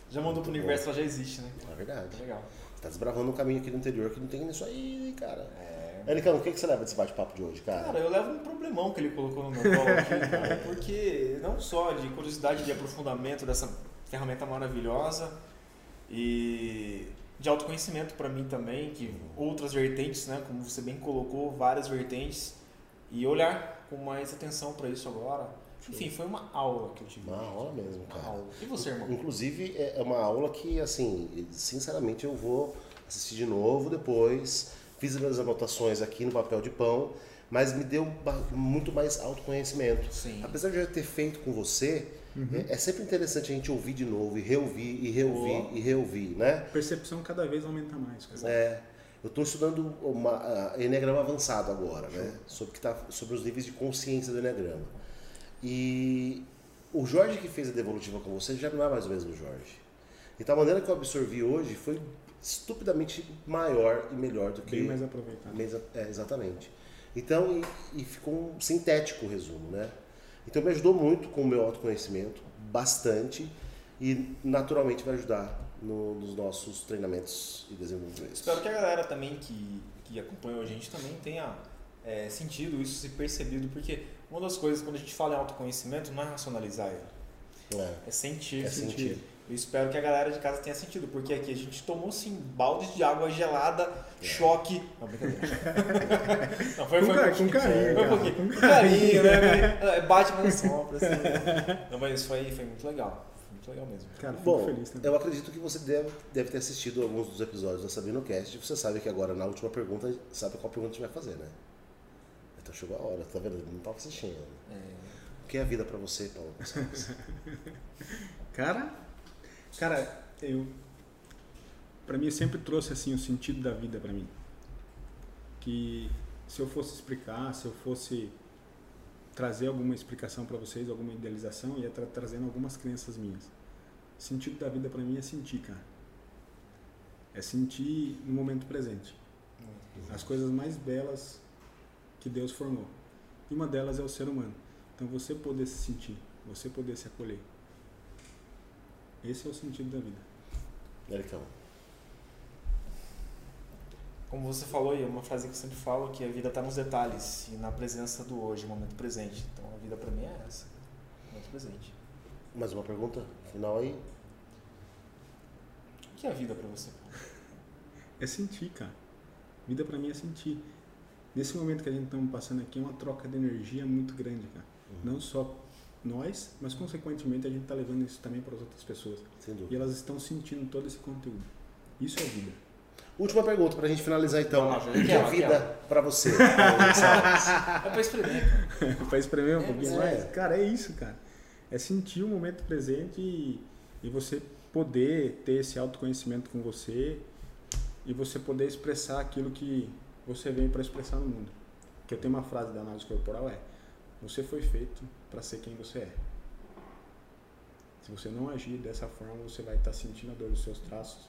Já mandou pro universo, ela já existe, né? É verdade. Legal. Tá desbravando um caminho aqui no interior que não tem isso aí, cara. É. Ericão, o que, que você leva desse bate-papo de hoje, cara? Cara, eu levo um problemão que ele colocou no meu colo aqui, cara, porque não só de curiosidade de aprofundamento dessa ferramenta maravilhosa e de autoconhecimento para mim também, que outras vertentes, né, como você bem colocou, várias vertentes e olhar com mais atenção para isso agora. Enfim, foi uma aula que eu tive. Uma aula mesmo, cara. aula. E você, irmão? Inclusive, é é uma aula que, assim, sinceramente eu vou assistir de novo depois. Fiz as anotações aqui no papel de pão, mas me deu muito mais autoconhecimento. Sim. Apesar de eu já ter feito com você, é, é sempre interessante a gente ouvir de novo, e reouvir, e reouvir, Oh. e reouvir, né? A percepção cada vez aumenta mais. cara. É, eu estou estudando uma, a Enneagrama avançado agora, né? Sobre, que tá, sobre os níveis de consciência do Enneagrama. E o Jorge que fez a devolutiva com você já não é mais o mesmo Jorge. Então a maneira que eu absorvi hoje foi estupidamente maior e melhor do que. Bem mais aproveitado. Mesa- é, exatamente. Então, e, e ficou um sintético o resumo, né? Então me ajudou muito com o meu autoconhecimento, bastante, e naturalmente vai ajudar no- nos nossos treinamentos e desenvolvimentos. Espero que a galera também que, que acompanhou a gente também tenha é, sentido isso, se percebido, porque uma das coisas quando a gente fala em autoconhecimento não é racionalizar ele, É, é sentir. é sentir. Eu espero que a galera de casa tenha sentido, porque aqui a gente tomou sim baldes de água gelada, choque. Não, brincadeira. Não, foi, Com foi, um com carinho, Foi um pouquinho. com Com carinho, né? É, Bate, não sopra. Assim. Não, mas foi, foi muito legal. Foi muito legal mesmo. Cara, fico Bom, feliz também. eu acredito que você deve, deve ter assistido alguns dos episódios da Sabino Cast. Você sabe que agora, na última pergunta, sabe qual pergunta a gente vai fazer, né? Então chegou a hora, tá vendo? Não tava assistindo. É, O que é a vida pra você, Paulo Gonçalves? Cara, cara, eu para mim sempre trouxe assim o sentido da vida para mim. Que se eu fosse explicar, se eu fosse trazer alguma explicação para vocês, alguma idealização, ia estar trazendo algumas crenças minhas. O sentido da vida para mim é sentir, cara. É sentir no momento presente. As coisas mais belas que Deus formou. E uma delas é o ser humano. Então você poder se sentir, você poder se acolher. Esse é o sentido da vida. Ericão. Como você falou, e é uma frase que eu sempre falo, que a vida está nos detalhes e na presença do hoje, no momento presente. Então a vida para mim é essa, momento presente. Mais uma pergunta final aí? O que é a vida para você? É sentir, cara. Vida pra mim é sentir. Nesse momento que a gente estamos passando aqui é uma troca de energia muito grande, cara. Não só nós, mas consequentemente a gente está levando isso também para as outras pessoas. Sem E elas estão sentindo todo esse conteúdo. Isso é vida. Última pergunta pra gente finalizar então. O que é vida pra você? É para espremer, cara. para espremer um É, pouquinho é. mais. Cara, é isso, cara. É sentir o momento presente e, e você poder ter esse autoconhecimento com você e você poder expressar aquilo que você veio para expressar no mundo. Que eu tenho uma frase da análise corporal é: você foi feito para ser quem você é. Se você não agir dessa forma, você vai estar sentindo a dor dos seus traços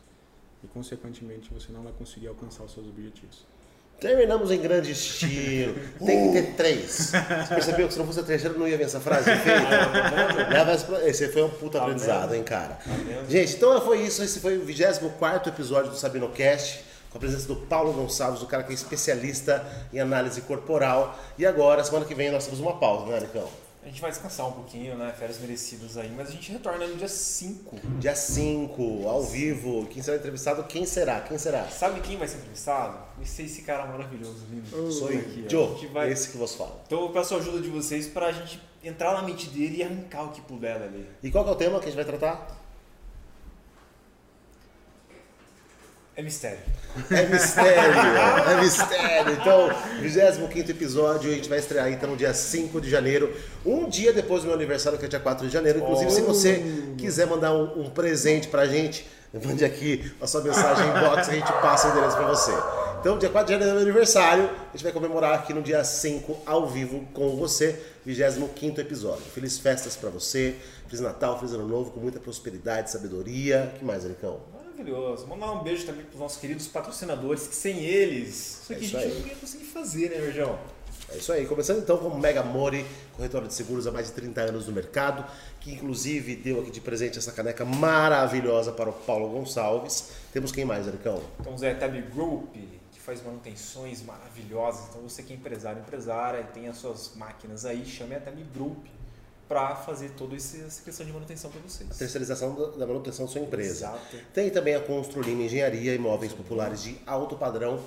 e consequentemente você não vai conseguir alcançar os seus objetivos. Terminamos em grande estilo. Tem que ter três. Você percebeu que se não fosse a terceira, não ia ver essa frase? Leva Esse foi um puta Tá aprendizado, hein, cara? vendo? Gente, então foi isso. Esse foi o 24 episódio do SabinoCast, com a presença do Paulo Gonçalves, o cara que é especialista em análise corporal. E agora, semana que vem, nós temos uma pausa, né, Nicão? A gente vai descansar um pouquinho, né? Férias merecidas aí, mas a gente retorna no dia 5. Dia 5, ao vivo. Quem será entrevistado? Quem será? Quem será? Sabe quem vai ser entrevistado? Vai ser esse cara maravilhoso, lindo. Sou aqui. Joe, vai- esse que vos fala. Então eu peço a ajuda de vocês pra gente entrar na mente dele e arrancar o que puder dali. E qual que é o tema que a gente vai tratar? É mistério. É mistério, é mistério. Então, 25 episódio, a gente vai estrear então no dia 5 de janeiro, um dia depois do meu aniversário, que é dia 4 de janeiro. Inclusive, se você quiser mandar um, um presente pra gente, mande aqui a sua mensagem em box, a gente passa o endereço pra você. Então, dia 4 de janeiro é meu aniversário, a gente vai comemorar aqui no dia 5 ao vivo com você, 25 episódio. Feliz festas pra você, Feliz Natal, Feliz Ano Novo, com muita prosperidade, sabedoria. O que mais, Ericão? Maravilhoso. Mandar um beijo também para os nossos queridos patrocinadores, que sem eles, isso aqui É isso a gente aí. não ia conseguir fazer, né, Virgão? É isso aí, começando então com o Mega Mori, corretora de seguros há mais de 30 anos no mercado, que inclusive deu aqui de presente essa caneca maravilhosa para o Paulo Gonçalves. Temos quem mais, Ericão? Então, Zé Tab Group, que faz manutenções maravilhosas. Então, você que é empresário, empresária, e tem as suas máquinas aí, chame a Tab Group para fazer toda essa questão de manutenção para vocês. Terceirização da manutenção da sua empresa. Exato. Tem também a Construlima Engenharia, imóveis populares de alto padrão.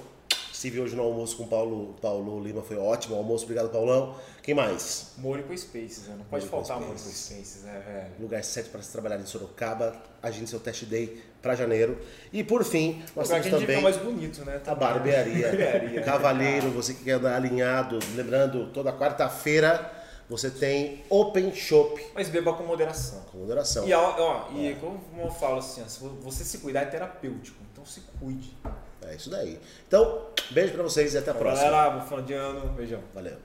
Estive hoje no almoço com o Paulo, Paulo Lima, foi ótimo o almoço, obrigado Paulão. Quem mais? Mônico Spaces, né? Não pode Mônico faltar Mônico Spaces. Spaces, né, velho? Lugar 7 para se trabalhar em Sorocaba, agende seu test day para janeiro. E por fim, nós Lugar temos a também mais bonito, né? A barbearia. Barbearia. Cavalheiro, você que quer andar alinhado. Lembrando, toda quarta-feira você tem Open Shop Mas beba com moderação. com moderação. E, ó, ó, e como eu falo assim, ó, se você se cuidar é terapêutico, então se cuide. É isso daí. Então, beijo pra vocês e até a próxima. Galera, vou falando de ano, beijão. Valeu.